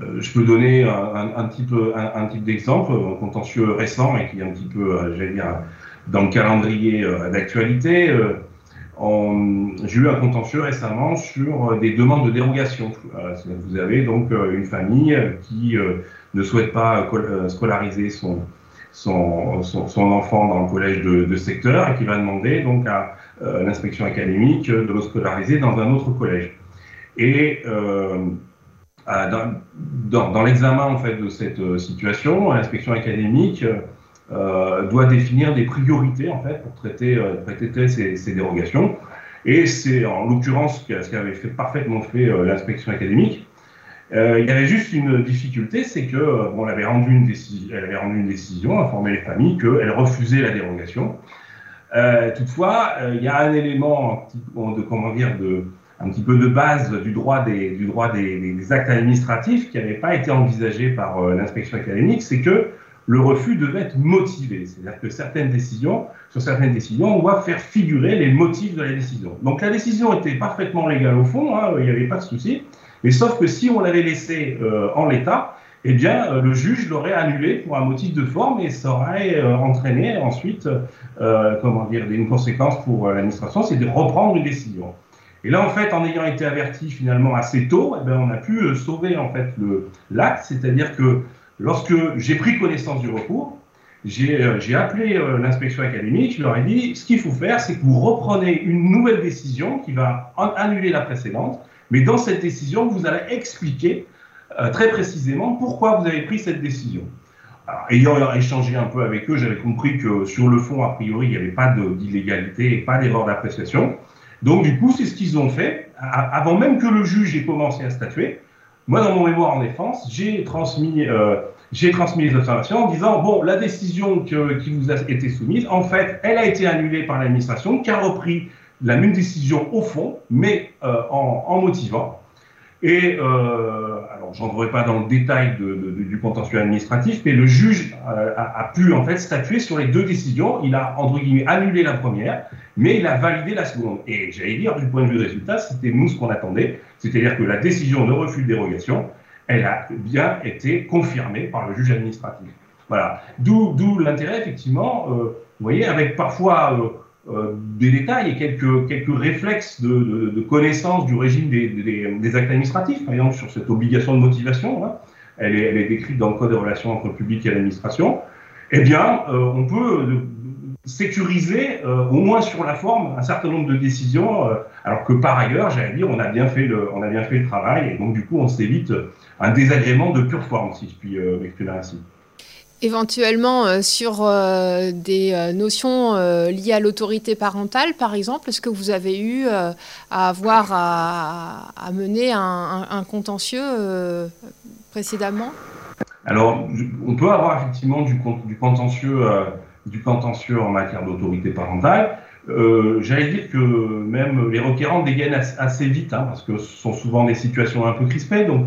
euh, je peux donner un, un, type, un, type d'exemple, un contentieux récent et qui est un petit peu, euh, j'allais dire, dans le calendrier d'actualité. J'ai eu un contentieux récemment sur des demandes de dérogation. Vous avez donc une famille qui ne souhaite pas euh, scolariser son, son, son, enfant dans le collège de, secteur et qui va demander donc à euh, l'inspection académique de le scolariser dans un autre collège. Et euh, dans, dans, l'examen en fait de cette euh, situation, l'inspection académique euh, doit définir des priorités en fait pour traiter, traiter ces, ces, dérogations. Et c'est en l'occurrence ce qu'avait fait parfaitement fait l'inspection académique, euh, il y avait juste une difficulté, c'est que euh, bon, elle avait rendu une décision, elle avait rendu une décision, informé les familles qu'elle refusait la dérogation. Euh, toutefois, il y a un élément de comment dire un petit peu de base du droit des actes administratifs qui n'avait pas été envisagé par l'inspection académique, c'est que le refus devait être motivé. C'est-à-dire que certaines décisions, sur certaines décisions, on doit faire figurer les motifs de la décision. Donc la décision était parfaitement légale au fond, hein, il n'y avait pas de souci. Mais sauf que si on l'avait laissé euh, en l'état, eh bien, euh, le juge l'aurait annulé pour un motif de forme et ça aurait euh, entraîné ensuite, comment dire, une conséquence pour l'administration, c'est de reprendre une décision. Et là, en fait, en ayant été averti finalement assez tôt, eh bien, on a pu sauver en fait l'acte, c'est-à-dire que lorsque j'ai pris connaissance du recours, j'ai appelé l'inspection académique, je leur ai dit, ce qu'il faut faire, c'est que vous reprenez une nouvelle décision qui va annuler la précédente, mais dans cette décision, vous allez expliquer euh, très précisément pourquoi vous avez pris cette décision. Ayant échangé un peu avec eux, j'avais compris que sur le fond, a priori, il n'y avait pas d'illégalité et pas d'erreur d'appréciation. Donc, du coup, c'est ce qu'ils ont fait. Avant même que le juge ait commencé à statuer, moi, dans mon mémoire en défense, j'ai transmis, euh, transmis les observations en disant bon, la décision qui vous a été soumise, en fait, elle a été annulée par l'administration qui a repris la même décision au fond, mais euh, en, motivant. Et euh, alors, j'entrerai pas dans le détail du contentieux administratif, mais le juge a, pu en fait statuer sur les deux décisions. Il a entre guillemets annulé la première, mais il a validé la seconde. Et j'allais dire, du point de vue résultat, c'était nous ce qu'on attendait, c'est-à-dire que la décision de refus de dérogation, elle a bien été confirmée par le juge administratif. Voilà. D'où l'intérêt, effectivement, euh, vous voyez, avec parfois euh, euh, des détails et quelques, quelques réflexes de, de, de connaissance du régime des, des, des, actes administratifs, par exemple sur cette obligation de motivation, hein, elle, est, elle, est, décrite dans le Code des relations entre le public et l'administration, eh bien, euh, on peut euh, sécuriser, euh, au moins sur la forme, un certain nombre de décisions, euh, alors que par ailleurs, j'allais dire, on a, bien fait le, on a bien fait le travail, et donc du coup, on s'évite un désagrément de pure forme, si je puis m'exprimer ainsi éventuellement euh, sur euh, des euh, notions liées à l'autorité parentale, par exemple Est-ce que vous avez eu à avoir à, mener un, contentieux précédemment? Alors, on peut avoir effectivement du, contentieux, du contentieux en matière d'autorité parentale. J'allais dire que même les requérants dégainent assez, vite, hein, parce que ce sont souvent des situations un peu crispées. Donc,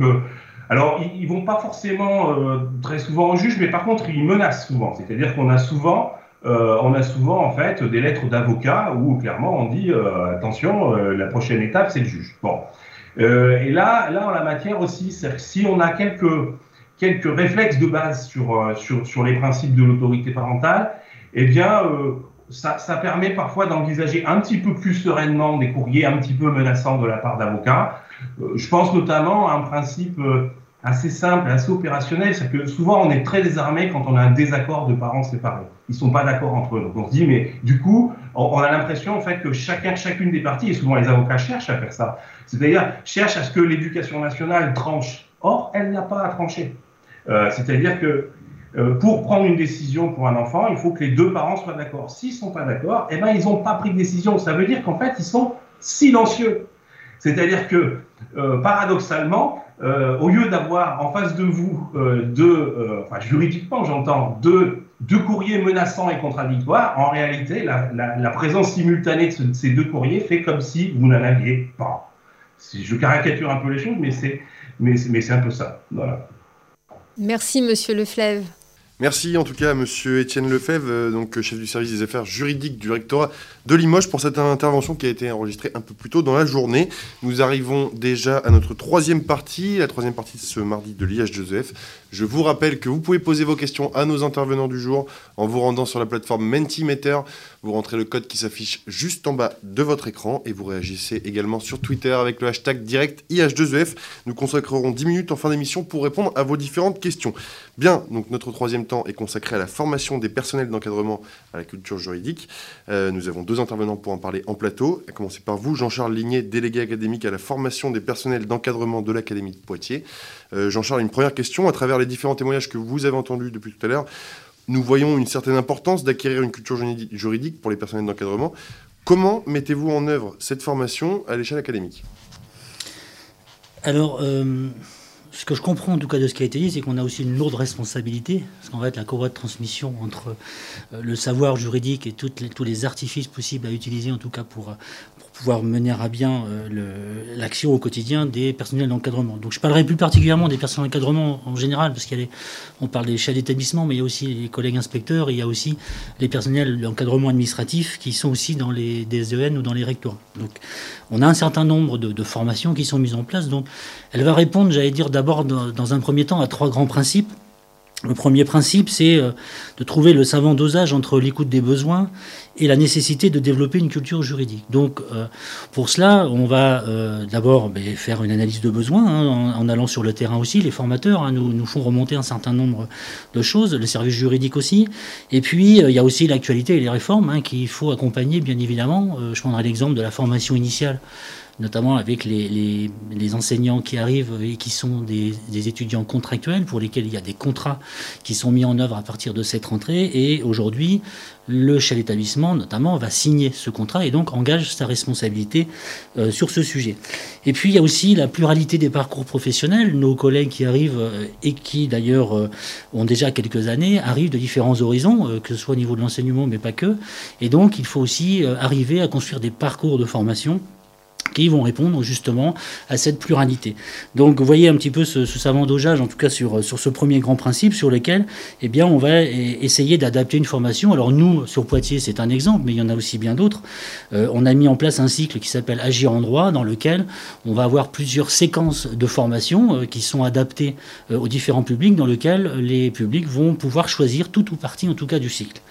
alors, ils, ils vont pas forcément euh, très souvent au juge, mais par contre, ils menacent souvent. C'est-à-dire qu'on a souvent, euh, on a souvent en fait des lettres d'avocats où clairement on dit euh, attention, euh, la prochaine étape c'est le juge. Bon. Euh, et là, là en la matière aussi, si on a quelques quelques réflexes de base sur sur sur les principes de l'autorité parentale, eh bien ça, ça, permet parfois d'envisager un petit peu plus sereinement des courriers un petit peu menaçants de la part d'avocats. Euh, je pense notamment à un principe euh, assez simple, assez opérationnel, c'est que souvent on est très désarmé quand on a un désaccord de parents séparés. Ils sont pas d'accord entre eux. Donc on se dit, mais du coup, on, a l'impression en fait que chacun, chacune des parties, et souvent les avocats cherchent à faire ça, c'est-à-dire cherchent à ce que l'éducation nationale tranche. Or, elle n'a pas à trancher. Euh, c'est-à-dire que pour prendre une décision pour un enfant, il faut que les deux parents soient d'accord. S'ils ne sont pas d'accord, eh ben, ils n'ont pas pris de décision. Ça veut dire qu'en fait, ils sont silencieux. C'est-à-dire que, paradoxalement, au lieu d'avoir en face de vous deux, enfin juridiquement j'entends, deux deux courriers menaçants et contradictoires, en réalité, la, présence simultanée de, ces deux courriers fait comme si vous n'en aviez pas. Je caricature un peu les choses, mais c'est mais un peu ça. Voilà. Merci, monsieur Leflève. Merci en tout cas à Monsieur Étienne Lefebvre, euh, donc chef du service des affaires juridiques du rectorat de Limoges, pour cette intervention qui a été enregistrée un peu plus tôt dans la journée. Nous arrivons déjà à notre troisième partie, la troisième partie de ce mardi de l'IH Joseph. Je vous rappelle que vous pouvez poser vos questions à nos intervenants du jour en vous rendant sur la plateforme Mentimeter. Vous rentrez le code qui s'affiche juste en bas de votre écran et vous réagissez également sur Twitter avec le hashtag direct IH2EF. Nous consacrerons 10 minutes en fin d'émission pour répondre à vos différentes questions. Bien, donc notre troisième temps est consacré à la formation des personnels d'encadrement à la culture juridique. Euh, nous avons deux intervenants pour en parler en plateau. À commencer par vous, Jean-Charles Ligné, délégué académique à la formation des personnels d'encadrement de l'Académie de Poitiers. Euh, Jean-Charles, une première question. À travers les différents témoignages que vous avez entendus depuis tout à l'heure, nous voyons une certaine importance d'acquérir une culture juridique pour les personnels d'encadrement. Comment mettez-vous en œuvre cette formation à l'échelle académique? Alors, euh, ce que je comprends en tout cas de ce qui a été dit, c'est qu'on a aussi une lourde responsabilité, parce qu'en fait, la courroie de transmission entre euh, le savoir juridique et tous les artifices possibles à utiliser, en tout cas pour, pouvoir mener à bien euh, l'action au quotidien des personnels d'encadrement. Donc je parlerai plus particulièrement des personnels d'encadrement en général, parce qu'on parle des chefs d'établissement, mais il y a aussi les collègues inspecteurs, il y a aussi les personnels d'encadrement administratif qui sont aussi dans les DSEN ou dans les rectorats. Donc on a un certain nombre de, formations qui sont mises en place. Donc elle va répondre, j'allais dire d'abord dans un premier temps, à trois grands principes. Le premier principe, c'est euh, de trouver le savant dosage entre l'écoute des besoins et la nécessité de développer une culture juridique. Donc, euh, pour cela, on va euh, d'abord ben, faire une analyse de besoins hein, en, allant sur le terrain aussi. Les formateurs hein, nous, font remonter un certain nombre de choses, le service juridique aussi. Et puis, il y a aussi l'actualité et les réformes hein, qu'il faut accompagner, bien évidemment. je prendrai l'exemple de la formation initiale notamment avec les, enseignants qui arrivent et qui sont des, étudiants contractuels pour lesquels il y a des contrats qui sont mis en œuvre à partir de cette rentrée. Et aujourd'hui, le chef d'établissement, notamment, va signer ce contrat et donc engage sa responsabilité euh, sur ce sujet. Et puis, il y a aussi la pluralité des parcours professionnels. Nos collègues qui arrivent euh, et qui, d'ailleurs, euh, ont déjà quelques années, arrivent de différents horizons, que ce soit au niveau de l'enseignement, mais pas que. Et donc, il faut aussi arriver à construire des parcours de formation qui vont répondre justement à cette pluralité. Donc vous voyez un petit peu ce, savant dosage, en tout cas sur, sur ce premier grand principe sur lequel eh bien, on va e, essayer d'adapter une formation. Alors nous, sur Poitiers, c'est un exemple, mais il y en a aussi bien d'autres. Euh, on a mis en place un cycle qui s'appelle Agir en droit, dans lequel on va avoir plusieurs séquences de formation euh, qui sont adaptées euh, aux différents publics, dans lequel les publics vont pouvoir choisir tout ou partie, en tout cas, du cycle.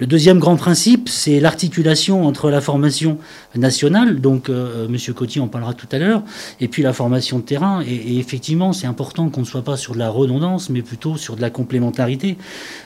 Le deuxième grand principe, c'est l'articulation entre la formation nationale, donc euh, M. Coty en parlera tout à l'heure, et puis la formation de terrain. Et, effectivement, c'est important qu'on ne soit pas sur de la redondance, mais plutôt sur de la complémentarité.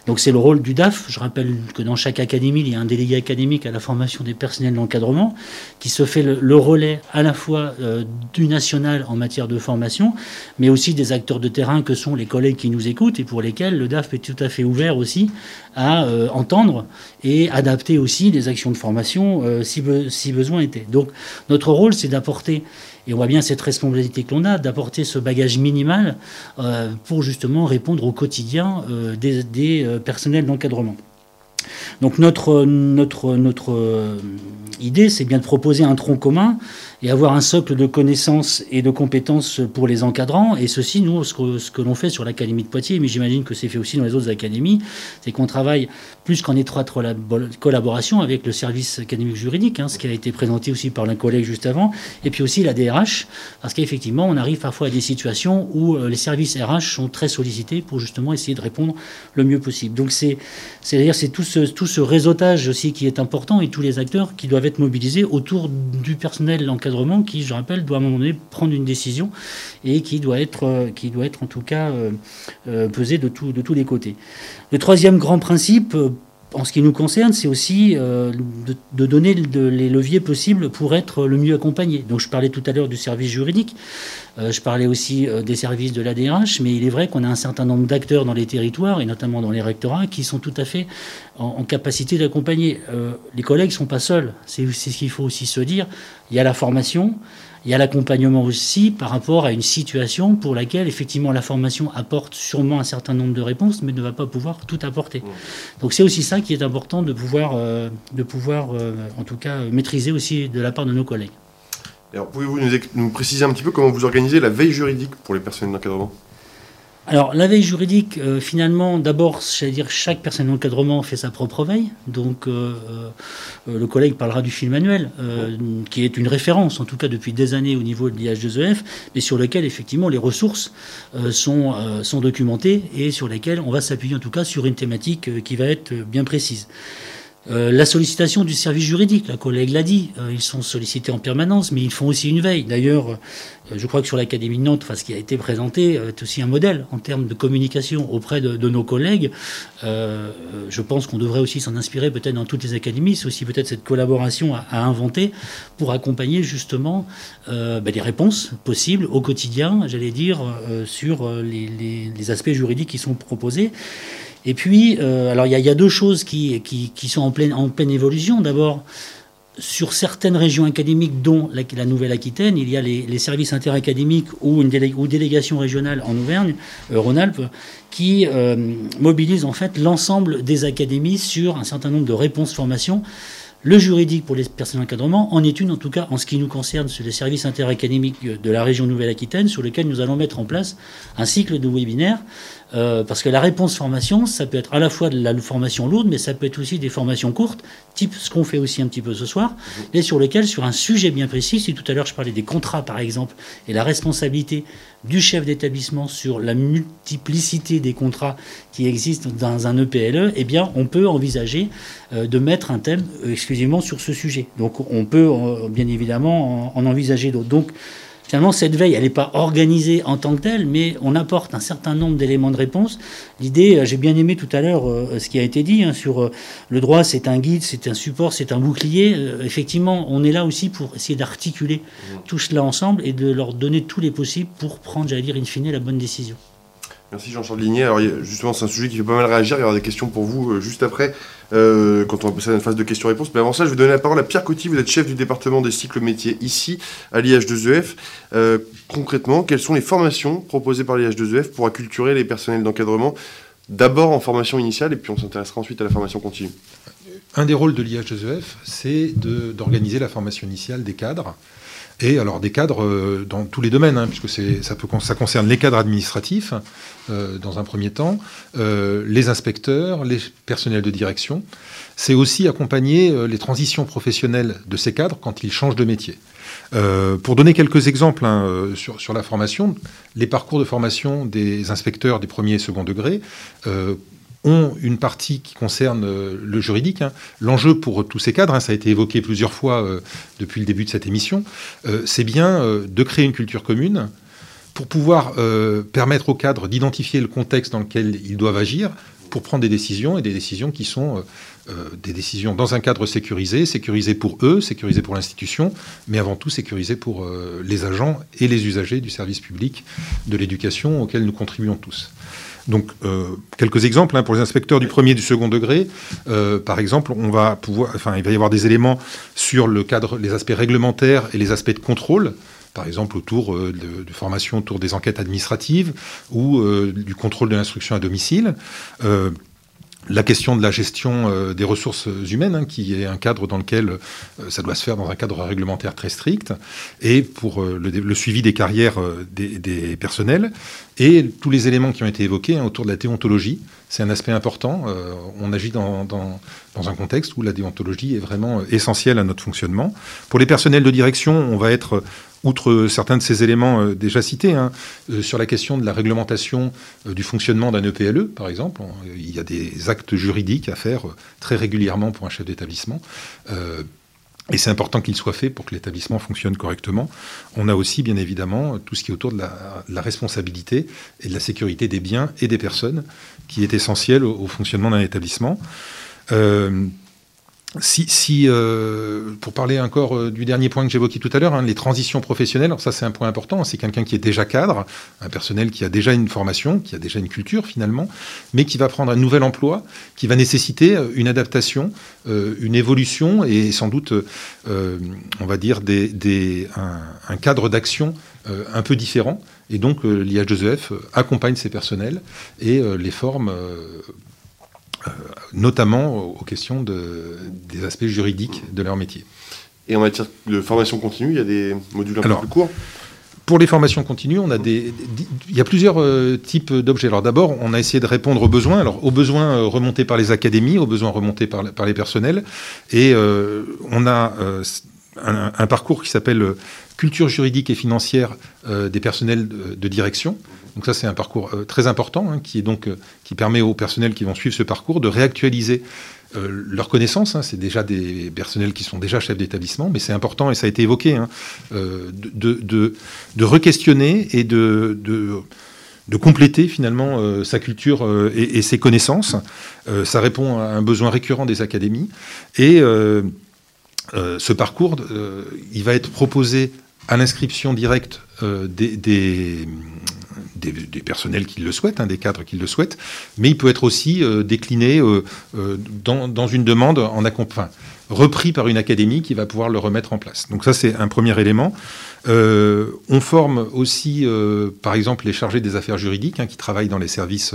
Donc c'est le rôle du DAF. Je rappelle que dans chaque académie, il y a un délégué académique à la formation des personnels d'encadrement, qui se fait le, relais à la fois euh, du national en matière de formation, mais aussi des acteurs de terrain que sont les collègues qui nous écoutent et pour lesquels le DAF est tout à fait ouvert aussi à euh, entendre et adapter aussi des actions de formation euh, si, besoin était. Donc notre rôle, c'est d'apporter, et on voit bien cette responsabilité que l'on a, d'apporter ce bagage minimal euh, pour justement répondre au quotidien euh, des, des personnels d'encadrement. Donc notre, notre, notre idée, c'est bien de proposer un tronc commun et avoir un socle de connaissances et de compétences pour les encadrants. Et ceci, nous, ce que, l'on fait sur l'Académie de Poitiers, mais j'imagine que c'est fait aussi dans les autres académies, c'est qu'on travaille plus qu'en étroite collaboration avec le service académique juridique, hein, ce qui a été présenté aussi par l'un collègue juste avant, et puis aussi la DRH, parce qu'effectivement, on arrive parfois à des situations où euh, les services RH sont très sollicités pour justement essayer de répondre le mieux possible. Donc c'est, c'est-à-dire c'est tout ce, tout ce réseautage aussi qui est important et tous les acteurs qui doivent être mobilisés autour du personnel qui, je rappelle, doit à un moment donné prendre une décision et qui doit être, euh, qui doit être en tout cas euh, pesé de, tout, de tous les côtés. Le troisième grand principe, en ce qui nous concerne, c'est aussi euh, de, donner les leviers possibles pour être le mieux accompagné. Donc je parlais tout à l'heure du service juridique, euh, je parlais aussi euh, des services de l'ADRH, mais il est vrai qu'on a un certain nombre d'acteurs dans les territoires, et notamment dans les rectorats, qui sont tout à fait en, capacité d'accompagner. les collègues ne sont pas seuls, c'est ce qu'il faut aussi se dire. Il y a la formation, il y a l'accompagnement aussi par rapport à une situation pour laquelle effectivement la formation apporte sûrement un certain nombre de réponses, mais ne va pas pouvoir tout apporter. Donc c'est aussi ça qui est important de pouvoir, euh, de pouvoir euh, en tout cas maîtriser aussi de la part de nos collègues. Alors pouvez-vous nous, nous préciser un petit peu comment vous organisez la veille juridique pour les personnels d'encadrement? Alors, la veille juridique, euh, finalement, d'abord, cest dire chaque personne d'encadrement fait sa propre veille. Donc, euh, euh, le collègue parlera du film annuel, qui est une référence, en tout cas depuis des années au niveau de l'IH2EF, mais sur lequel, effectivement, les ressources sont, sont documentées et sur lesquelles on va s'appuyer, en tout cas, sur une thématique qui va être bien précise. Euh, la sollicitation du service juridique, la collègue l'a dit, euh, ils sont sollicités en permanence, mais ils font aussi une veille. D'ailleurs, euh, je crois que sur l'Académie de Nantes, ce qui a été présenté est aussi un modèle en termes de communication auprès de, nos collègues. je pense qu'on devrait aussi s'en inspirer peut-être dans toutes les académies. C'est aussi peut-être cette collaboration à, inventer pour accompagner justement ben, les réponses possibles au quotidien, j'allais dire, sur les aspects juridiques qui sont proposés. Et puis, euh, alors il y, a deux choses qui, sont en pleine, évolution. D'abord, sur certaines régions académiques, dont la, Nouvelle-Aquitaine, il y a les, services interacadémiques ou une régionale en Auvergne, euh, Rhône-Alpes, qui euh, mobilisent en fait l'ensemble des académies sur un certain nombre de réponses formation. Le juridique pour les personnes d'encadrement en est une, en tout cas en ce qui nous concerne, sur les services interacadémiques de la région Nouvelle-Aquitaine, sur lesquels nous allons mettre en place un cycle de webinaires euh, parce que la réponse formation, ça peut être à la fois de la formation lourde, mais ça peut être aussi des formations courtes, type ce qu'on fait aussi un petit peu ce soir, et sur lesquelles, sur un sujet bien précis, si tout à l'heure je parlais des contrats par exemple, et la responsabilité du chef d'établissement sur la multiplicité des contrats qui existent dans un EPLE, eh bien on peut envisager euh, de mettre un thème euh, exclusivement sur ce sujet. Donc on peut bien évidemment en, en envisager d'autres. Donc Finalement, cette veille, elle n'est pas organisée en tant que telle, mais on apporte un certain nombre d'éléments de réponse. L'idée, euh, j'ai bien aimé tout à l'heure euh, ce qui a été dit hein, sur euh, le droit, c'est un guide, c'est un support, c'est un bouclier. effectivement, on est là aussi pour essayer d'articuler tout cela ensemble et de leur donner tous les possibles pour prendre, j'allais dire, in fine, la bonne décision. Merci Jean-Charles Ligné. Alors justement, c'est un sujet qui fait pas mal réagir. Il y aura des questions pour vous euh, juste après, euh, quand on va passer à une phase de questions-réponses. Mais avant ça, je vais donner la parole à Pierre Coty. Vous êtes chef du département des cycles métiers ici, à l'IH2EF. Euh, concrètement, quelles sont les formations proposées par l'IH2EF pour acculturer les personnels d'encadrement D'abord en formation initiale, et puis on s'intéressera ensuite à la formation continue? Un des rôles de l'IH2EF, c'est d'organiser la formation initiale des cadres et alors des cadres euh, dans tous les domaines, hein, puisque ça, peut, ça concerne les cadres administratifs euh, dans un premier temps, euh, les inspecteurs, les personnels de direction. C'est aussi accompagner les transitions professionnelles de ces cadres quand ils changent de métier. pour donner quelques exemples hein, sur, sur, la formation, les parcours de formation des inspecteurs des premiers et second degrés ont une partie qui concerne euh, le juridique. Hein. L'enjeu pour tous ces cadres, hein, ça a été évoqué plusieurs fois euh, depuis le début de cette émission, euh, c'est bien de créer une culture commune pour pouvoir permettre aux cadres d'identifier le contexte dans lequel ils doivent agir pour prendre des décisions et des décisions qui sont des décisions dans un cadre sécurisé, sécurisé pour eux, sécurisé pour l'institution, mais avant tout sécurisé pour les agents et les usagers du service public de l'éducation auquel nous contribuons tous. Donc, euh, quelques exemples hein, pour les inspecteurs du premier et du second degré. Euh, par exemple, on va pouvoir, enfin, il va y avoir des éléments sur le cadre, les aspects réglementaires et les aspects de contrôle par exemple autour euh, de, formation autour des enquêtes administratives ou du contrôle de l'instruction à domicile la question de la gestion euh, des ressources humaines, hein, qui est un cadre dans lequel euh, ça doit se faire dans un cadre réglementaire très strict, et pour euh, le, suivi des carrières des, personnels, et tous les éléments qui ont été évoqués hein, autour de la déontologie. C'est un aspect important. on agit dans, dans, un contexte où la déontologie est vraiment essentielle à notre fonctionnement. Pour les personnels de direction, on va être outre certains de ces éléments euh, déjà cités, hein, euh, sur la question de la réglementation euh, du fonctionnement d'un EPLE, par exemple, il y a des actes juridiques à faire très régulièrement pour un chef d'établissement. et c'est important qu'il soit fait pour que l'établissement fonctionne correctement. On a aussi, bien évidemment, tout ce qui est autour de la, responsabilité et de la sécurité des biens et des personnes, qui est essentiel au fonctionnement d'un établissement. Si, euh, pour parler encore euh, du dernier point que j'évoquais tout à l'heure, hein, les transitions professionnelles, alors ça c'est un point important, c'est quelqu'un qui est déjà cadre, un personnel qui a déjà une formation, qui a déjà une culture finalement, mais qui va prendre un nouvel emploi, qui va nécessiter euh, une adaptation, une évolution et sans doute, on va dire, des, un, cadre d'action un peu différent. Et donc l'IH2EF accompagne ces personnels et les forme euh, notamment aux questions des aspects juridiques de leur métier. Et en matière de formation continue, il y a des modules un peu plus courts pour les formations continues, on a des, il y a plusieurs euh, types d'objets. Alors d'abord, on a essayé de répondre aux besoins, alors aux besoins euh, remontés par les académies, aux besoins remontés par, par les personnels, et on a un, un, parcours qui s'appelle culture juridique et financière des personnels de direction. Donc ça, c'est un parcours euh, très important hein, qui, est donc, euh, qui permet aux personnels qui vont suivre ce parcours de réactualiser euh, leurs connaissances. Hein. c'est déjà des personnels qui sont déjà chefs d'établissement, mais c'est important, et ça a été évoqué, hein, de, de, re-questionner et de, de, compléter finalement sa culture et, ses connaissances. ça répond à un besoin récurrent des académies. Et ce parcours, il va être proposé à l'inscription directe des, personnels qui le souhaitent, hein, des cadres qui le souhaitent, mais il peut être aussi euh, décliné euh, euh, dans, une demande en enfin, repris par une académie qui va pouvoir le remettre en place. Donc ça, c'est un premier élément. on forme aussi, par exemple, les chargés des affaires juridiques hein, qui travaillent dans les services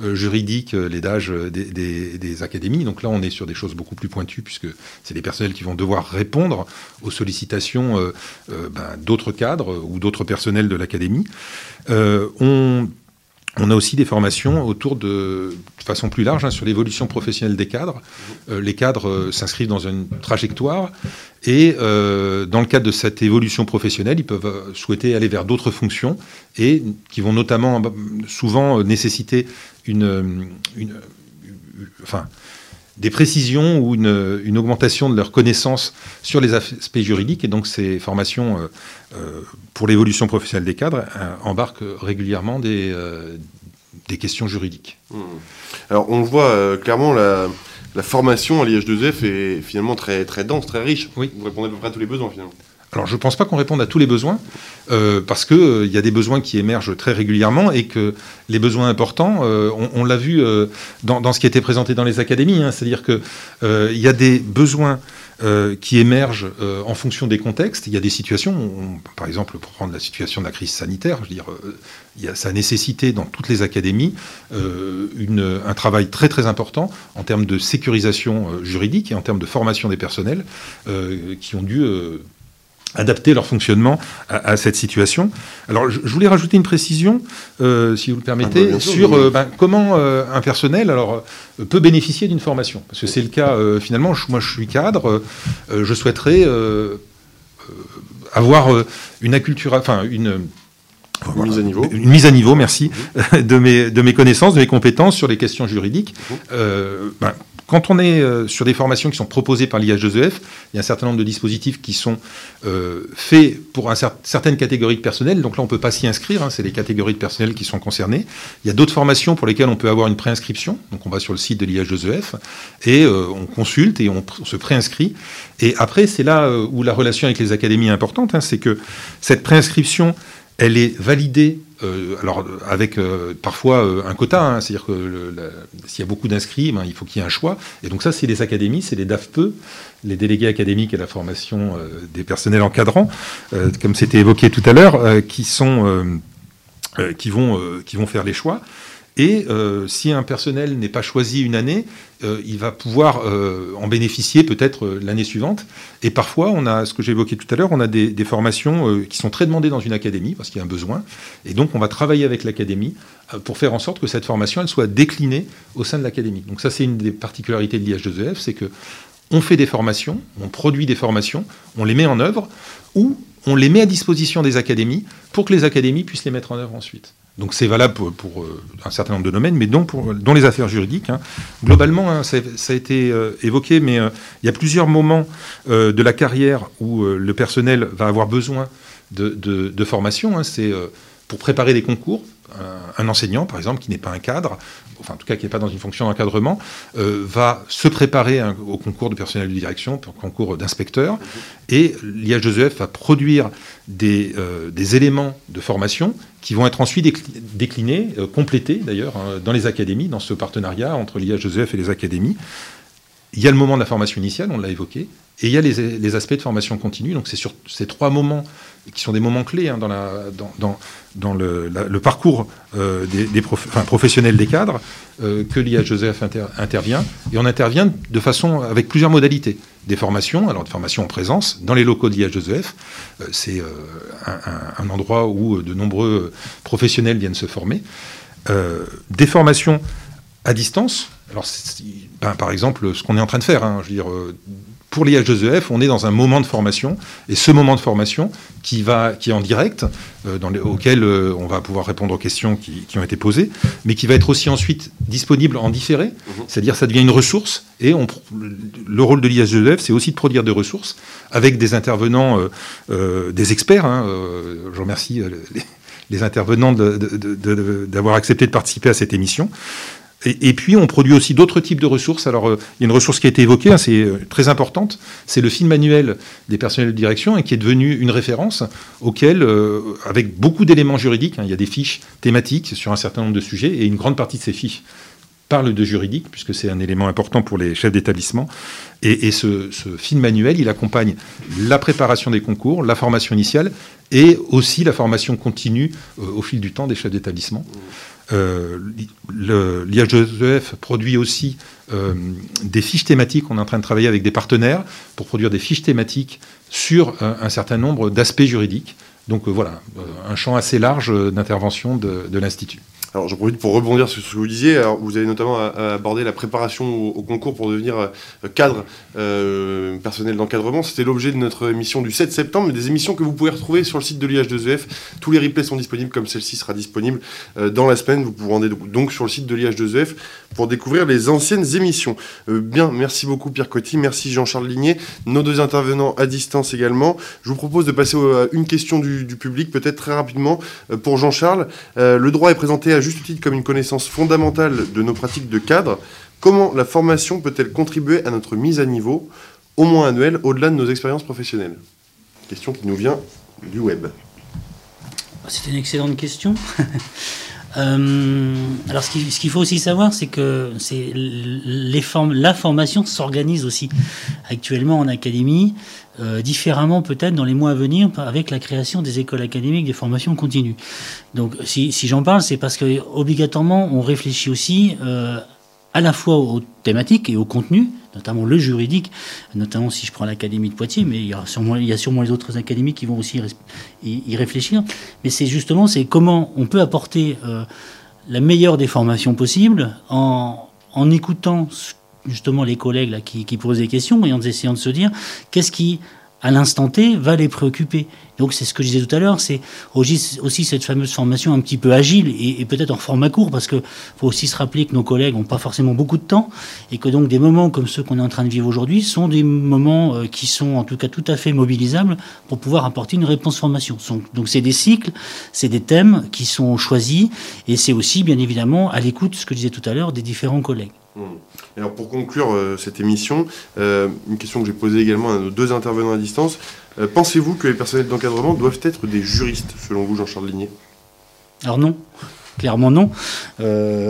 juridiques, les DAGE des, académies. Donc là, on est sur des choses beaucoup plus pointues puisque c'est des personnels qui vont devoir répondre aux sollicitations ben, d'autres cadres ou d'autres personnels de l'académie. Euh, on, a aussi des formations autour de, façon plus large hein, sur l'évolution professionnelle des cadres. Euh, les cadres euh, s'inscrivent dans une trajectoire et dans le cadre de cette évolution professionnelle, ils peuvent souhaiter aller vers d'autres fonctions et qui vont notamment souvent nécessiter une, des précisions ou une, augmentation de leurs connaissances sur les aspects juridiques. Et donc ces formations euh, euh, pour l'évolution professionnelle des cadres euh, embarquent régulièrement des, des questions juridiques. Hmm. Alors on voit clairement la, formation à l'IH2F est finalement très, très dense, très riche. Oui. Vous répondez à peu près à tous les besoins finalement. Alors je ne pense pas qu'on réponde à tous les besoins, euh, parce qu'il euh, y a des besoins qui émergent très régulièrement et que les besoins importants, euh, on, l'a vu dans, ce qui été présenté dans les académies, hein, c'est-à-dire qu'il y a des besoins qui émergent en fonction des contextes. Il y a des situations, par exemple pour prendre la situation de la crise sanitaire, je veux dire, ça a nécessité dans toutes les académies un travail très très important en termes de sécurisation juridique et en termes de formation des personnels qui ont dû adapter leur fonctionnement à, cette situation. Alors, je, voulais rajouter une précision, euh, si vous le permettez, ah, bah, sur euh, ben, comment euh, un personnel alors, peut bénéficier d'une formation. Parce que c'est le cas, finalement, moi je suis cadre, je souhaiterais avoir une enfin une... Une mise à niveau. Une mise à niveau, merci, de, mes, de mes connaissances, de mes compétences sur les questions juridiques. Ben, quand on est euh, sur des formations qui sont proposées par l'IH2EF, il y a un certain nombre de dispositifs qui sont euh, faits pour certaines catégories de personnel. Donc là, on ne peut pas s'y inscrire. Hein, c'est les catégories de personnel qui sont concernées. Il y a d'autres formations pour lesquelles on peut avoir une préinscription. Donc on va sur le site de l'IH2EF et euh, on consulte et on, se préinscrit. Et après, c'est là où la relation avec les académies est importante. Hein, c'est que cette préinscription, elle est validée euh, alors avec euh, parfois euh, un quota, hein, c'est-à-dire que s'il y a beaucoup d'inscrits, ben, il faut qu'il y ait un choix. Et donc ça, c'est les académies, c'est les DAFPE, les délégués académiques et la formation des personnels encadrants, comme c'était évoqué tout à l'heure, qui vont faire les choix. Et euh, si un personnel n'est pas choisi une année, euh, il va pouvoir euh, en bénéficier peut-être l'année suivante. Et parfois, on a ce que j'ai évoqué tout à l'heure, on a des, formations qui sont très demandées dans une académie parce qu'il y a un besoin. Et donc, on va travailler avec l'académie pour faire en sorte que cette formation soit déclinée au sein de l'académie. Donc ça, c'est une des particularités de l'IH2EF, c'est que on fait des formations, on produit des formations, on les met en œuvre, ou on les met à disposition des académies pour que les académies puissent les mettre en œuvre ensuite. Donc c'est valable pour, euh, un certain nombre de domaines, mais dont, les affaires juridiques. Hein. Globalement, hein, ça, a été euh, évoqué, mais euh, il y a plusieurs moments de la carrière où le personnel va avoir besoin de, formation. Hein. C'est pour préparer des concours. Un, enseignant, par exemple, qui n'est pas un cadre, enfin en tout cas qui n'est pas dans une fonction d'encadrement, euh, va se préparer au concours de personnel de direction, au concours d'inspecteur, et l'IH2EF va produire des, euh, des, éléments de formation qui vont être ensuite déclinés, euh, complétés d'ailleurs, hein, dans les académies, dans ce partenariat entre l'IH2EF et les académies. Il y a le moment de la formation initiale, on l'a évoqué, et il y a les, aspects de formation continue. Donc c'est sur ces trois moments qui sont des moments clés hein, dans, le, parcours euh, des, professionnels des cadres euh, que l'IA Joseph intervient. Et on intervient de façon avec plusieurs modalités. Des formations, alors des formations en présence, dans les locaux de l'IA Joseph. Euh, c'est un, un, endroit où de nombreux professionnels viennent se former. des formations à distance. Alors, ben, par exemple, ce qu'on est en train de faire, hein, je veux dire, pour l'IH2EF, on est dans un moment de formation, et ce moment de formation qui, va, qui est en direct, euh, dans auquel euh, on va pouvoir répondre aux questions qui, ont été posées, mais qui va être aussi ensuite disponible en différé, mhm. c'est-à-dire ça devient une ressource, et on, le rôle de l'IH2EF, c'est aussi de produire des ressources avec des intervenants, euh, des experts. Hein, je remercie les, les intervenants d'avoir accepté de participer à cette émission. Et, puis, on produit aussi d'autres types de ressources. Alors, euh, il y a une ressource qui a été évoquée, hein, c'est euh, très importante, c'est le film manuel des personnels de direction et qui est devenu une référence auquel, euh, avec beaucoup d'éléments juridiques, hein, il y a des fiches thématiques sur un certain nombre de sujets et une grande partie de ces fiches parlent de juridique, puisque c'est un élément important pour les chefs d'établissement. Et, ce, film manuel, il accompagne la préparation des concours, la formation initiale et aussi la formation continue au fil du temps des chefs d'établissement. Euh, L'IH2EF produit aussi euh, des fiches thématiques. On est en train de travailler avec des partenaires pour produire des fiches thématiques sur un, certain nombre d'aspects juridiques. Donc euh, voilà, un champ assez large d'intervention de l'Institut. Alors j'en profite pour rebondir sur ce que vous disiez. Vous avez notamment abordé la préparation au, concours pour devenir euh, cadre euh, personnel d'encadrement. C'était l'objet de notre émission du 7 septembre, des émissions que vous pouvez retrouver sur le site de l'IH2EF. Tous les replays sont disponibles, comme celle-ci sera disponible euh, dans la semaine. Vous vous rendez donc sur le site de l'IH2EF pour découvrir les anciennes émissions. bien, merci beaucoup Pierre Coty, merci Jean-Charles Ligné, nos deux intervenants à distance également. Je vous propose de passer à une question du, du public, peut-être très rapidement, pour Jean-Charles. le droit est présenté à juste titre comme une connaissance fondamentale de nos pratiques de cadre, comment la formation peut-elle contribuer à notre mise à niveau, au moins annuelle, au-delà de nos expériences professionnelles? Question qui nous vient du web. C'est une excellente question. Euh, alors, ce qu'il faut aussi savoir, c'est que la formation s'organise aussi actuellement en académie euh, différemment peut-être dans les mois à venir avec la création des écoles académiques des formations continues. Donc si, si j'en parle, c'est parce que obligatoirement on réfléchit aussi euh, à la fois aux thématiques et au contenu, notamment le juridique, notamment si je prends l'Académie de Poitiers, mais il y, a sûrement, les autres académies qui vont aussi y, réfléchir. Mais c'est justement c'est comment on peut apporter euh, la meilleure des formations possibles en, en écoutant justement les collègues qui, posent des questions et en essayant de se dire qu'est-ce qui, à l'instant T, va les préoccuper. Donc c'est ce que je disais tout à l'heure, c'est aussi cette fameuse formation un petit peu agile et, peut-être en format court, parce qu'il faut aussi se rappeler que nos collègues n'ont pas forcément beaucoup de temps, et que donc des moments comme ceux qu'on est en train de vivre aujourd'hui sont des moments euh, qui sont en tout cas tout à fait mobilisables pour pouvoir apporter une réponse formation. Donc c'est des cycles, c'est des thèmes qui sont choisis, et c'est aussi bien évidemment à l'écoute, ce que je disais tout à l'heure, des différents collègues. Mmh. Alors pour conclure euh, cette émission, euh, une question que j'ai posée également à nos deux intervenants à distance. Euh, pensez-vous que les personnels d'encadrement doivent être des juristes, selon vous, Jean-Charles Ligné? Alors non. Clairement non,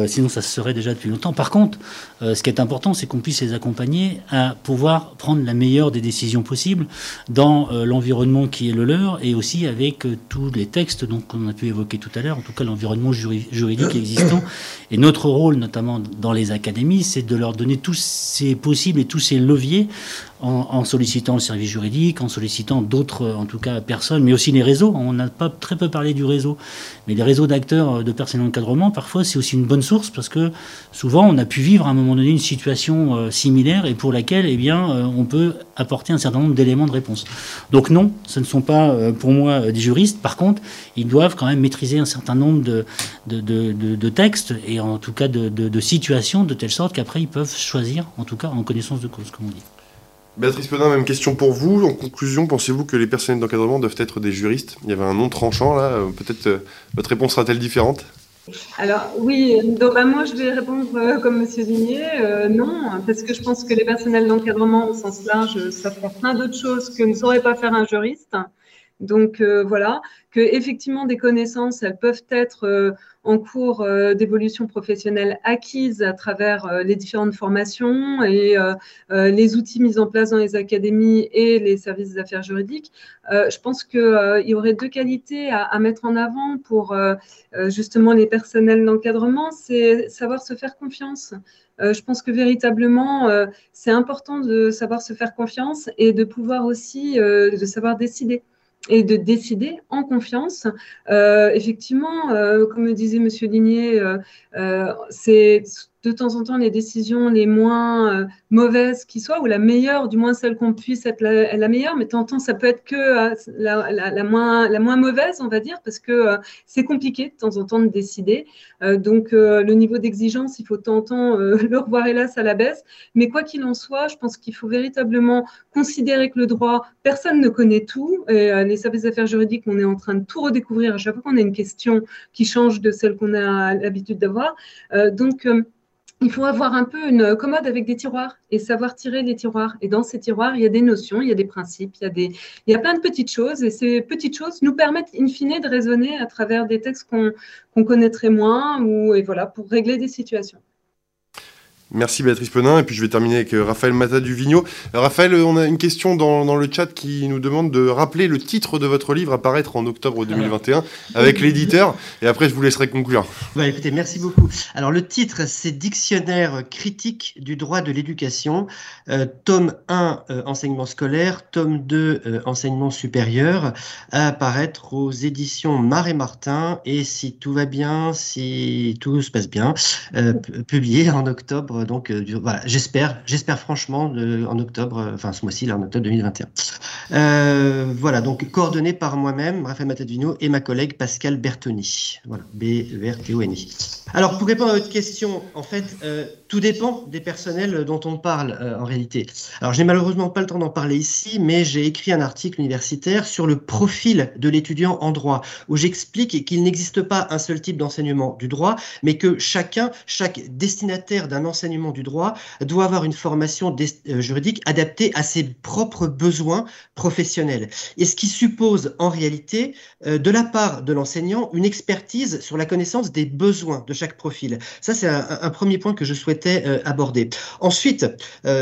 sinon ça se serait déjà depuis longtemps. Par contre, ce qui est important, c'est qu'on puisse les accompagner à pouvoir prendre la meilleure des décisions possibles dans l'environnement qui est le leur et aussi avec tous les textes qu'on a pu évoquer tout à l'heure, en tout cas l'environnement juridique existant et notre rôle, notamment dans les académies, c'est de leur donner tous ces possibles et tous ces leviers en, sollicitant le service juridique, en sollicitant d'autres, en tout cas, personnes, mais aussi les réseaux. On n'a pas très peu parlé du réseau, mais les réseaux d'acteurs euh, de personnel d'encadrement, parfois, c'est aussi une bonne source parce que souvent, on a pu vivre un moment donné une situation euh, similaire et pour laquelle, eh bien, euh, on peut apporter un certain nombre d'éléments de réponse. Donc non, ce ne sont pas pour moi des juristes. Par contre, ils doivent quand même maîtriser un certain nombre de, de, de, de textes et en tout cas de, situations de telle sorte qu'après ils peuvent choisir, en tout cas en connaissance de cause, comme on dit. Béatrice Pedin, même question pour vous. En conclusion, pensez-vous que les personnels d'encadrement doivent être des juristes? Il y avait un nom tranchant là. Peut-être votre réponse sera-t-elle différente? Alors oui, donc, bah, moi je vais répondre euh, comme Monsieur Vignier, euh, non, parce que je pense que les personnels d'encadrement au sens large savent faire plein d'autres choses que ne saurait pas faire un juriste. Donc euh, voilà, que effectivement des connaissances, elles peuvent être euh, en cours euh, d'évolution professionnelle acquises à travers les différentes formations et les outils mis en place dans les académies et les services des affaires juridiques. je pense qu'il y aurait deux qualités à, mettre en avant pour justement les personnels d'encadrement, c'est savoir se faire confiance. je pense que véritablement, c'est important de savoir se faire confiance et de pouvoir aussi de savoir décider et de décider en confiance. Euh, effectivement, euh, comme le disait Monsieur Ligné, euh, c'est de temps en temps les décisions les moins euh, mauvaises qui soient, ou la meilleure, du moins celle qu'on puisse être la, meilleure, mais temps, ça peut être que euh, la, moins, la moins mauvaise, on va dire, parce que euh, c'est compliqué de temps en temps de décider. donc, le niveau d'exigence, il faut de temps en temps le revoir, hélas, à la baisse. Mais quoi qu'il en soit, je pense qu'il faut véritablement considérer que le droit, personne ne connaît tout. Et les services d'affaires juridiques, on est en train de tout redécouvrir à chaque fois qu'on a une question qui change de celle qu'on a l'habitude d'avoir. donc, il faut avoir un peu une commode avec des tiroirs et savoir tirer les tiroirs. Et dans ces tiroirs, il y a des notions, il y a des principes, il y a, des, il y a plein de petites choses. Et ces petites choses nous permettent, in fine, de raisonner à travers des textes qu'on connaîtrait moins ou, et voilà, pour régler des situations. Merci Béatrice Penin. Et puis je vais terminer avec euh, Raphaël Mata du Vigno. Euh, Raphaël, on a une question dans, le chat qui nous demande de rappeler le titre de votre livre à paraître en octobre 2021 avec l'éditeur. Et après, je vous laisserai conclure. Bah, écoutez, merci beaucoup. Alors le titre, c'est Dictionnaire critique du droit de l'éducation, euh, tome 1, enseignement scolaire, tome 2, enseignement supérieur, à apparaître aux éditions Marais Martin. Et si tout va bien, si tout se passe bien, publié en octobre donc euh, voilà, j'espère, j'espère franchement en octobre, euh, enfin ce mois-ci, là, en octobre 2021. Euh, voilà, donc coordonné par moi-même, Raphaël Matadino, et ma collègue Pascal Bertoni. Voilà, B-E-R-T-O-N-I. Alors pour répondre à votre question, en fait, tout dépend des personnels dont on parle en réalité. Alors j'ai malheureusement pas le temps d'en parler ici, mais j'ai écrit un article universitaire sur le profil de l'étudiant en droit, où j'explique qu'il n'existe pas un seul type d'enseignement du droit, mais que chacun, chaque destinataire d'un enseignement du droit doit avoir une formation euh, juridique adaptée à ses propres besoins professionnels. Et ce qui suppose en réalité, euh, de la part de l'enseignant, une expertise sur la connaissance des besoins de chaque profil. Ça, c'est un, premier point que je souhaitais euh, aborder. Ensuite,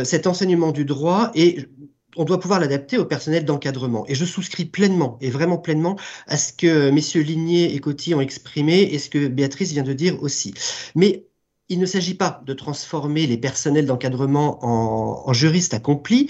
cet enseignement du droit est on doit pouvoir l'adapter au personnel d'encadrement. Et je souscris pleinement, et vraiment pleinement, à ce que messieurs Ligné et Coty ont exprimé et ce que Béatrice vient de dire aussi. Mais il ne s'agit pas de transformer les personnels d'encadrement en, juristes accomplis.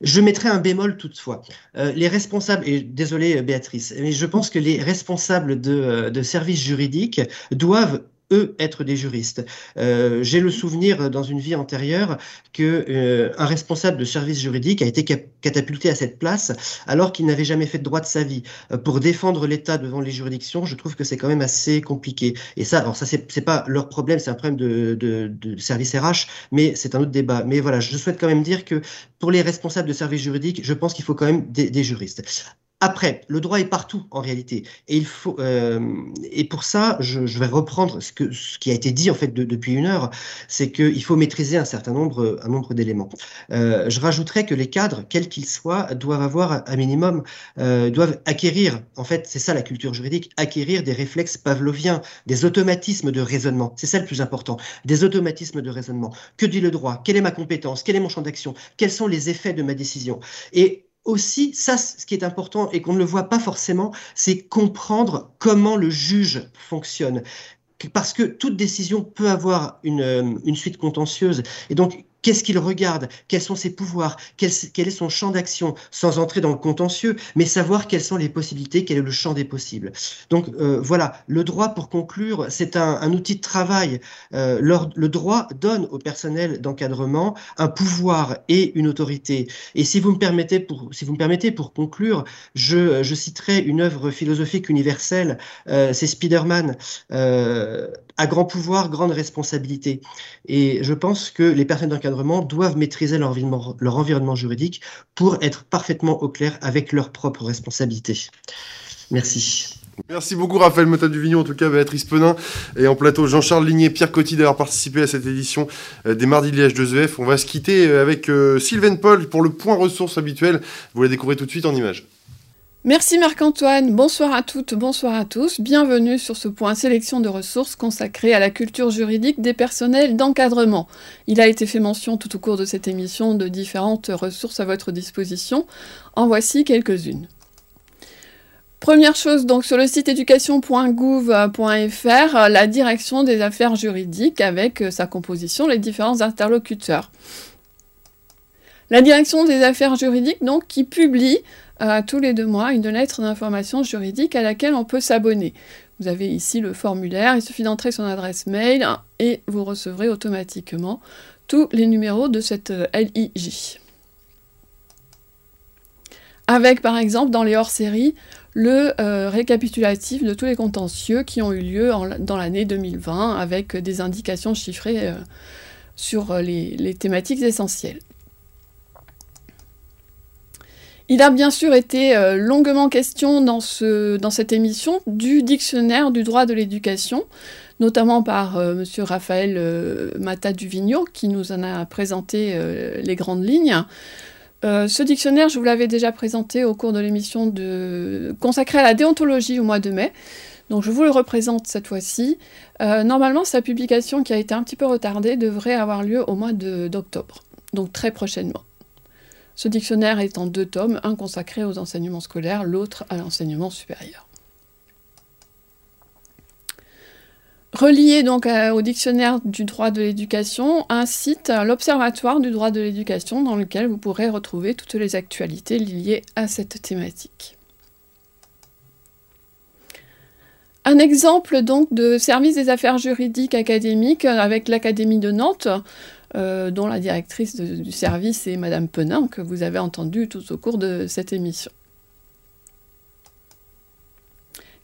Je mettrai un bémol toutefois. Euh, les responsables, et désolé Béatrice, mais je pense que les responsables de services juridiques doivent eux être des juristes. Euh, j'ai le souvenir dans une vie antérieure que euh, un responsable de service juridique a été catapulté à cette place alors qu'il n'avait jamais fait de droit de sa vie. Euh, pour défendre l'État devant les juridictions, je trouve que c'est quand même assez compliqué. Et ça, alors ça c'est pas leur problème, c'est un problème de, service RH, mais c'est un autre débat. Mais voilà, je souhaite quand même dire que pour les responsables de service juridique, je pense qu'il faut quand même des juristes. Après, le droit est partout en réalité, et il faut euh, et pour ça, je, je, vais reprendre ce que ce qui a été dit en fait de, depuis une heure, c'est qu'il faut maîtriser un certain nombre un nombre d'éléments. Euh, je rajouterais que les cadres, quels qu'ils soient, doivent avoir un minimum, euh, doivent acquérir, en fait, c'est ça la culture juridique, acquérir des réflexes pavloviens, des automatismes de raisonnement. C'est ça le plus important, des automatismes de raisonnement. Que dit le droit? Quelle est ma compétence? Quel est mon champ d'action? Quels sont les effets de ma décision? Et aussi, ça, ce qui est important et qu'on ne le voit pas forcément, c'est comprendre comment le juge fonctionne. Parce que toute décision peut avoir une, euh, une suite contentieuse. Et donc, Qu'est-ce qu'il regarde? Quels sont ses pouvoirs? Quel, est son champ d'action? Sans entrer dans le contentieux, mais savoir quelles sont les possibilités, quel est le champ des possibles. Donc euh, voilà, le droit, pour conclure, c'est un, outil de travail. Euh, le droit donne au personnel d'encadrement un pouvoir et une autorité. Et si vous me permettez, pour, si vous me permettez, pour conclure, je, citerai une œuvre philosophique universelle, euh, c'est Spiderman. à grand pouvoir, grande responsabilité. Et je pense que les personnes d'encadrement doivent maîtriser leur environnement, juridique pour être parfaitement au clair avec leurs propres responsabilités. Merci. Merci beaucoup Raphaël Mota Duvignon, en tout cas Béatrice Penin, et en plateau Jean-Charles Ligné, Pierre Coty d'avoir participé à cette édition euh, des Mardis de l'IH2EF. On va se quitter euh, avec euh, Sylvaine Paul pour le point ressources habituel. Vous la découvrez tout de suite en images. Merci Marc-Antoine, bonsoir à toutes, bonsoir à tous, bienvenue sur ce point sélection de ressources consacré à la culture juridique des personnels d'encadrement. Il a été fait mention tout au cours de cette émission de différentes ressources à votre disposition, en voici quelques-unes. Première chose, donc sur le site éducation.gouv.fr, la direction des affaires juridiques avec euh, sa composition, les différents interlocuteurs. La direction des affaires juridiques, donc, qui publie tous les deux mois une lettre d'information juridique à laquelle on peut s'abonner. Vous avez ici le formulaire, il suffit d'entrer son adresse mail et vous recevrez automatiquement tous les numéros de cette euh, LIJ. Avec par exemple dans les hors-séries le euh, récapitulatif de tous les contentieux qui ont eu lieu dans l'année 2020 avec des indications chiffrées euh, sur les, thématiques essentielles. Il a bien sûr été longuement question dans, cette émission du dictionnaire du droit de l'éducation, notamment par M. Raphaël Duvigno, qui nous en a présenté les grandes lignes. Euh, ce dictionnaire, je vous l'avais déjà présenté au cours de l'émission consacrée à la déontologie au mois de mai. Donc je vous le représente cette fois-ci. Euh, normalement, sa publication, qui a été un petit peu retardée, devrait avoir lieu au mois d'octobre, donc très prochainement. Ce dictionnaire est en deux tomes, un consacré aux enseignements scolaires, l'autre à l'enseignement supérieur. Relié donc au dictionnaire du droit de l'éducation, un site, l'Observatoire du droit de l'éducation, dans lequel vous pourrez retrouver toutes les actualités liées à cette thématique. Un exemple donc de service des affaires juridiques académiques avec l'Académie de Nantes, euh, dont la directrice du service est Madame Penin, que vous avez entendu tout au cours de cette émission.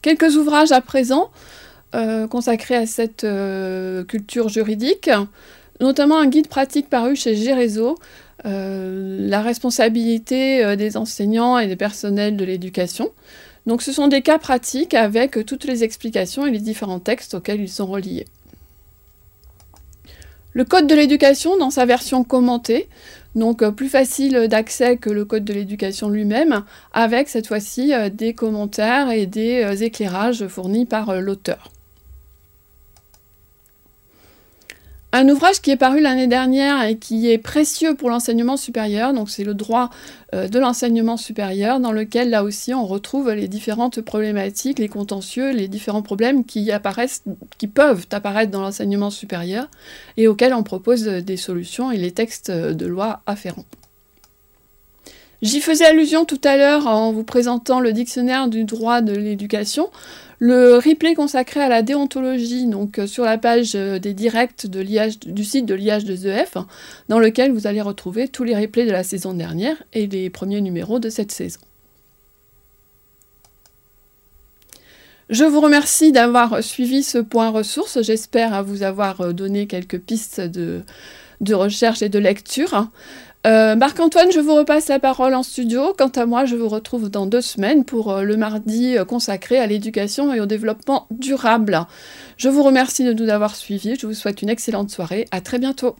Quelques ouvrages à présent. Euh, consacré à cette euh, culture juridique, notamment un guide pratique paru chez Gérezo, euh, la responsabilité des enseignants et des personnels de l'éducation. Donc ce sont des cas pratiques avec toutes les explications et les différents textes auxquels ils sont reliés. Le Code de l'éducation, dans sa version commentée, donc plus facile d'accès que le Code de l'éducation lui-même, avec cette fois-ci des commentaires et des éclairages fournis par l'auteur. Un ouvrage qui est paru l'année dernière et qui est précieux pour l'enseignement supérieur, donc c'est le droit euh, de l'enseignement supérieur, dans lequel là aussi on retrouve les différentes problématiques, les contentieux, les différents problèmes qui apparaissent, qui peuvent apparaître dans l'enseignement supérieur et auxquels on propose des solutions et les textes de loi afférents. J'y faisais allusion tout à l'heure en vous présentant le dictionnaire du droit de l'éducation. Le replay consacré à la déontologie, donc euh, sur la page euh, des directs du site de l'IH2EF, dans lequel vous allez retrouver tous les replays de la saison dernière et les premiers numéros de cette saison. Je vous remercie d'avoir suivi ce point ressources. J'espère vous avoir euh, donné quelques pistes de, de recherche et de lecture. Euh, Marc-Antoine, je vous repasse la parole en studio. Quant à moi, je vous retrouve dans deux semaines pour euh, le mardi euh, consacré à l'éducation et au développement durable. Je vous remercie de nous avoir suivis. Je vous souhaite une excellente soirée. À très bientôt.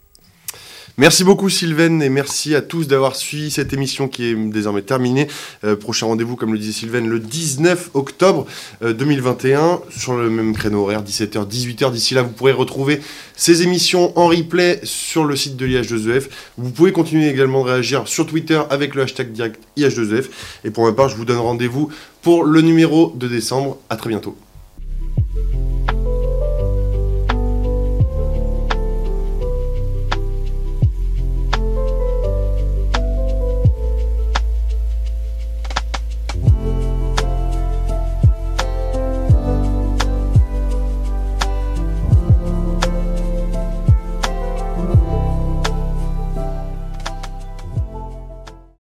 Merci beaucoup Sylvaine et merci à tous d'avoir suivi cette émission qui est désormais terminée. Euh, prochain rendez-vous, comme le disait Sylvaine, le 19 octobre 2021 euh, sur le même créneau horaire, 17h, 18h. D'ici là, vous pourrez retrouver ces émissions en replay sur le site de l'IH2EF. Vous pouvez continuer également de réagir sur Twitter avec le hashtag direct IH2EF. Et pour ma part, je vous donne rendez-vous pour le numéro de décembre. À très bientôt.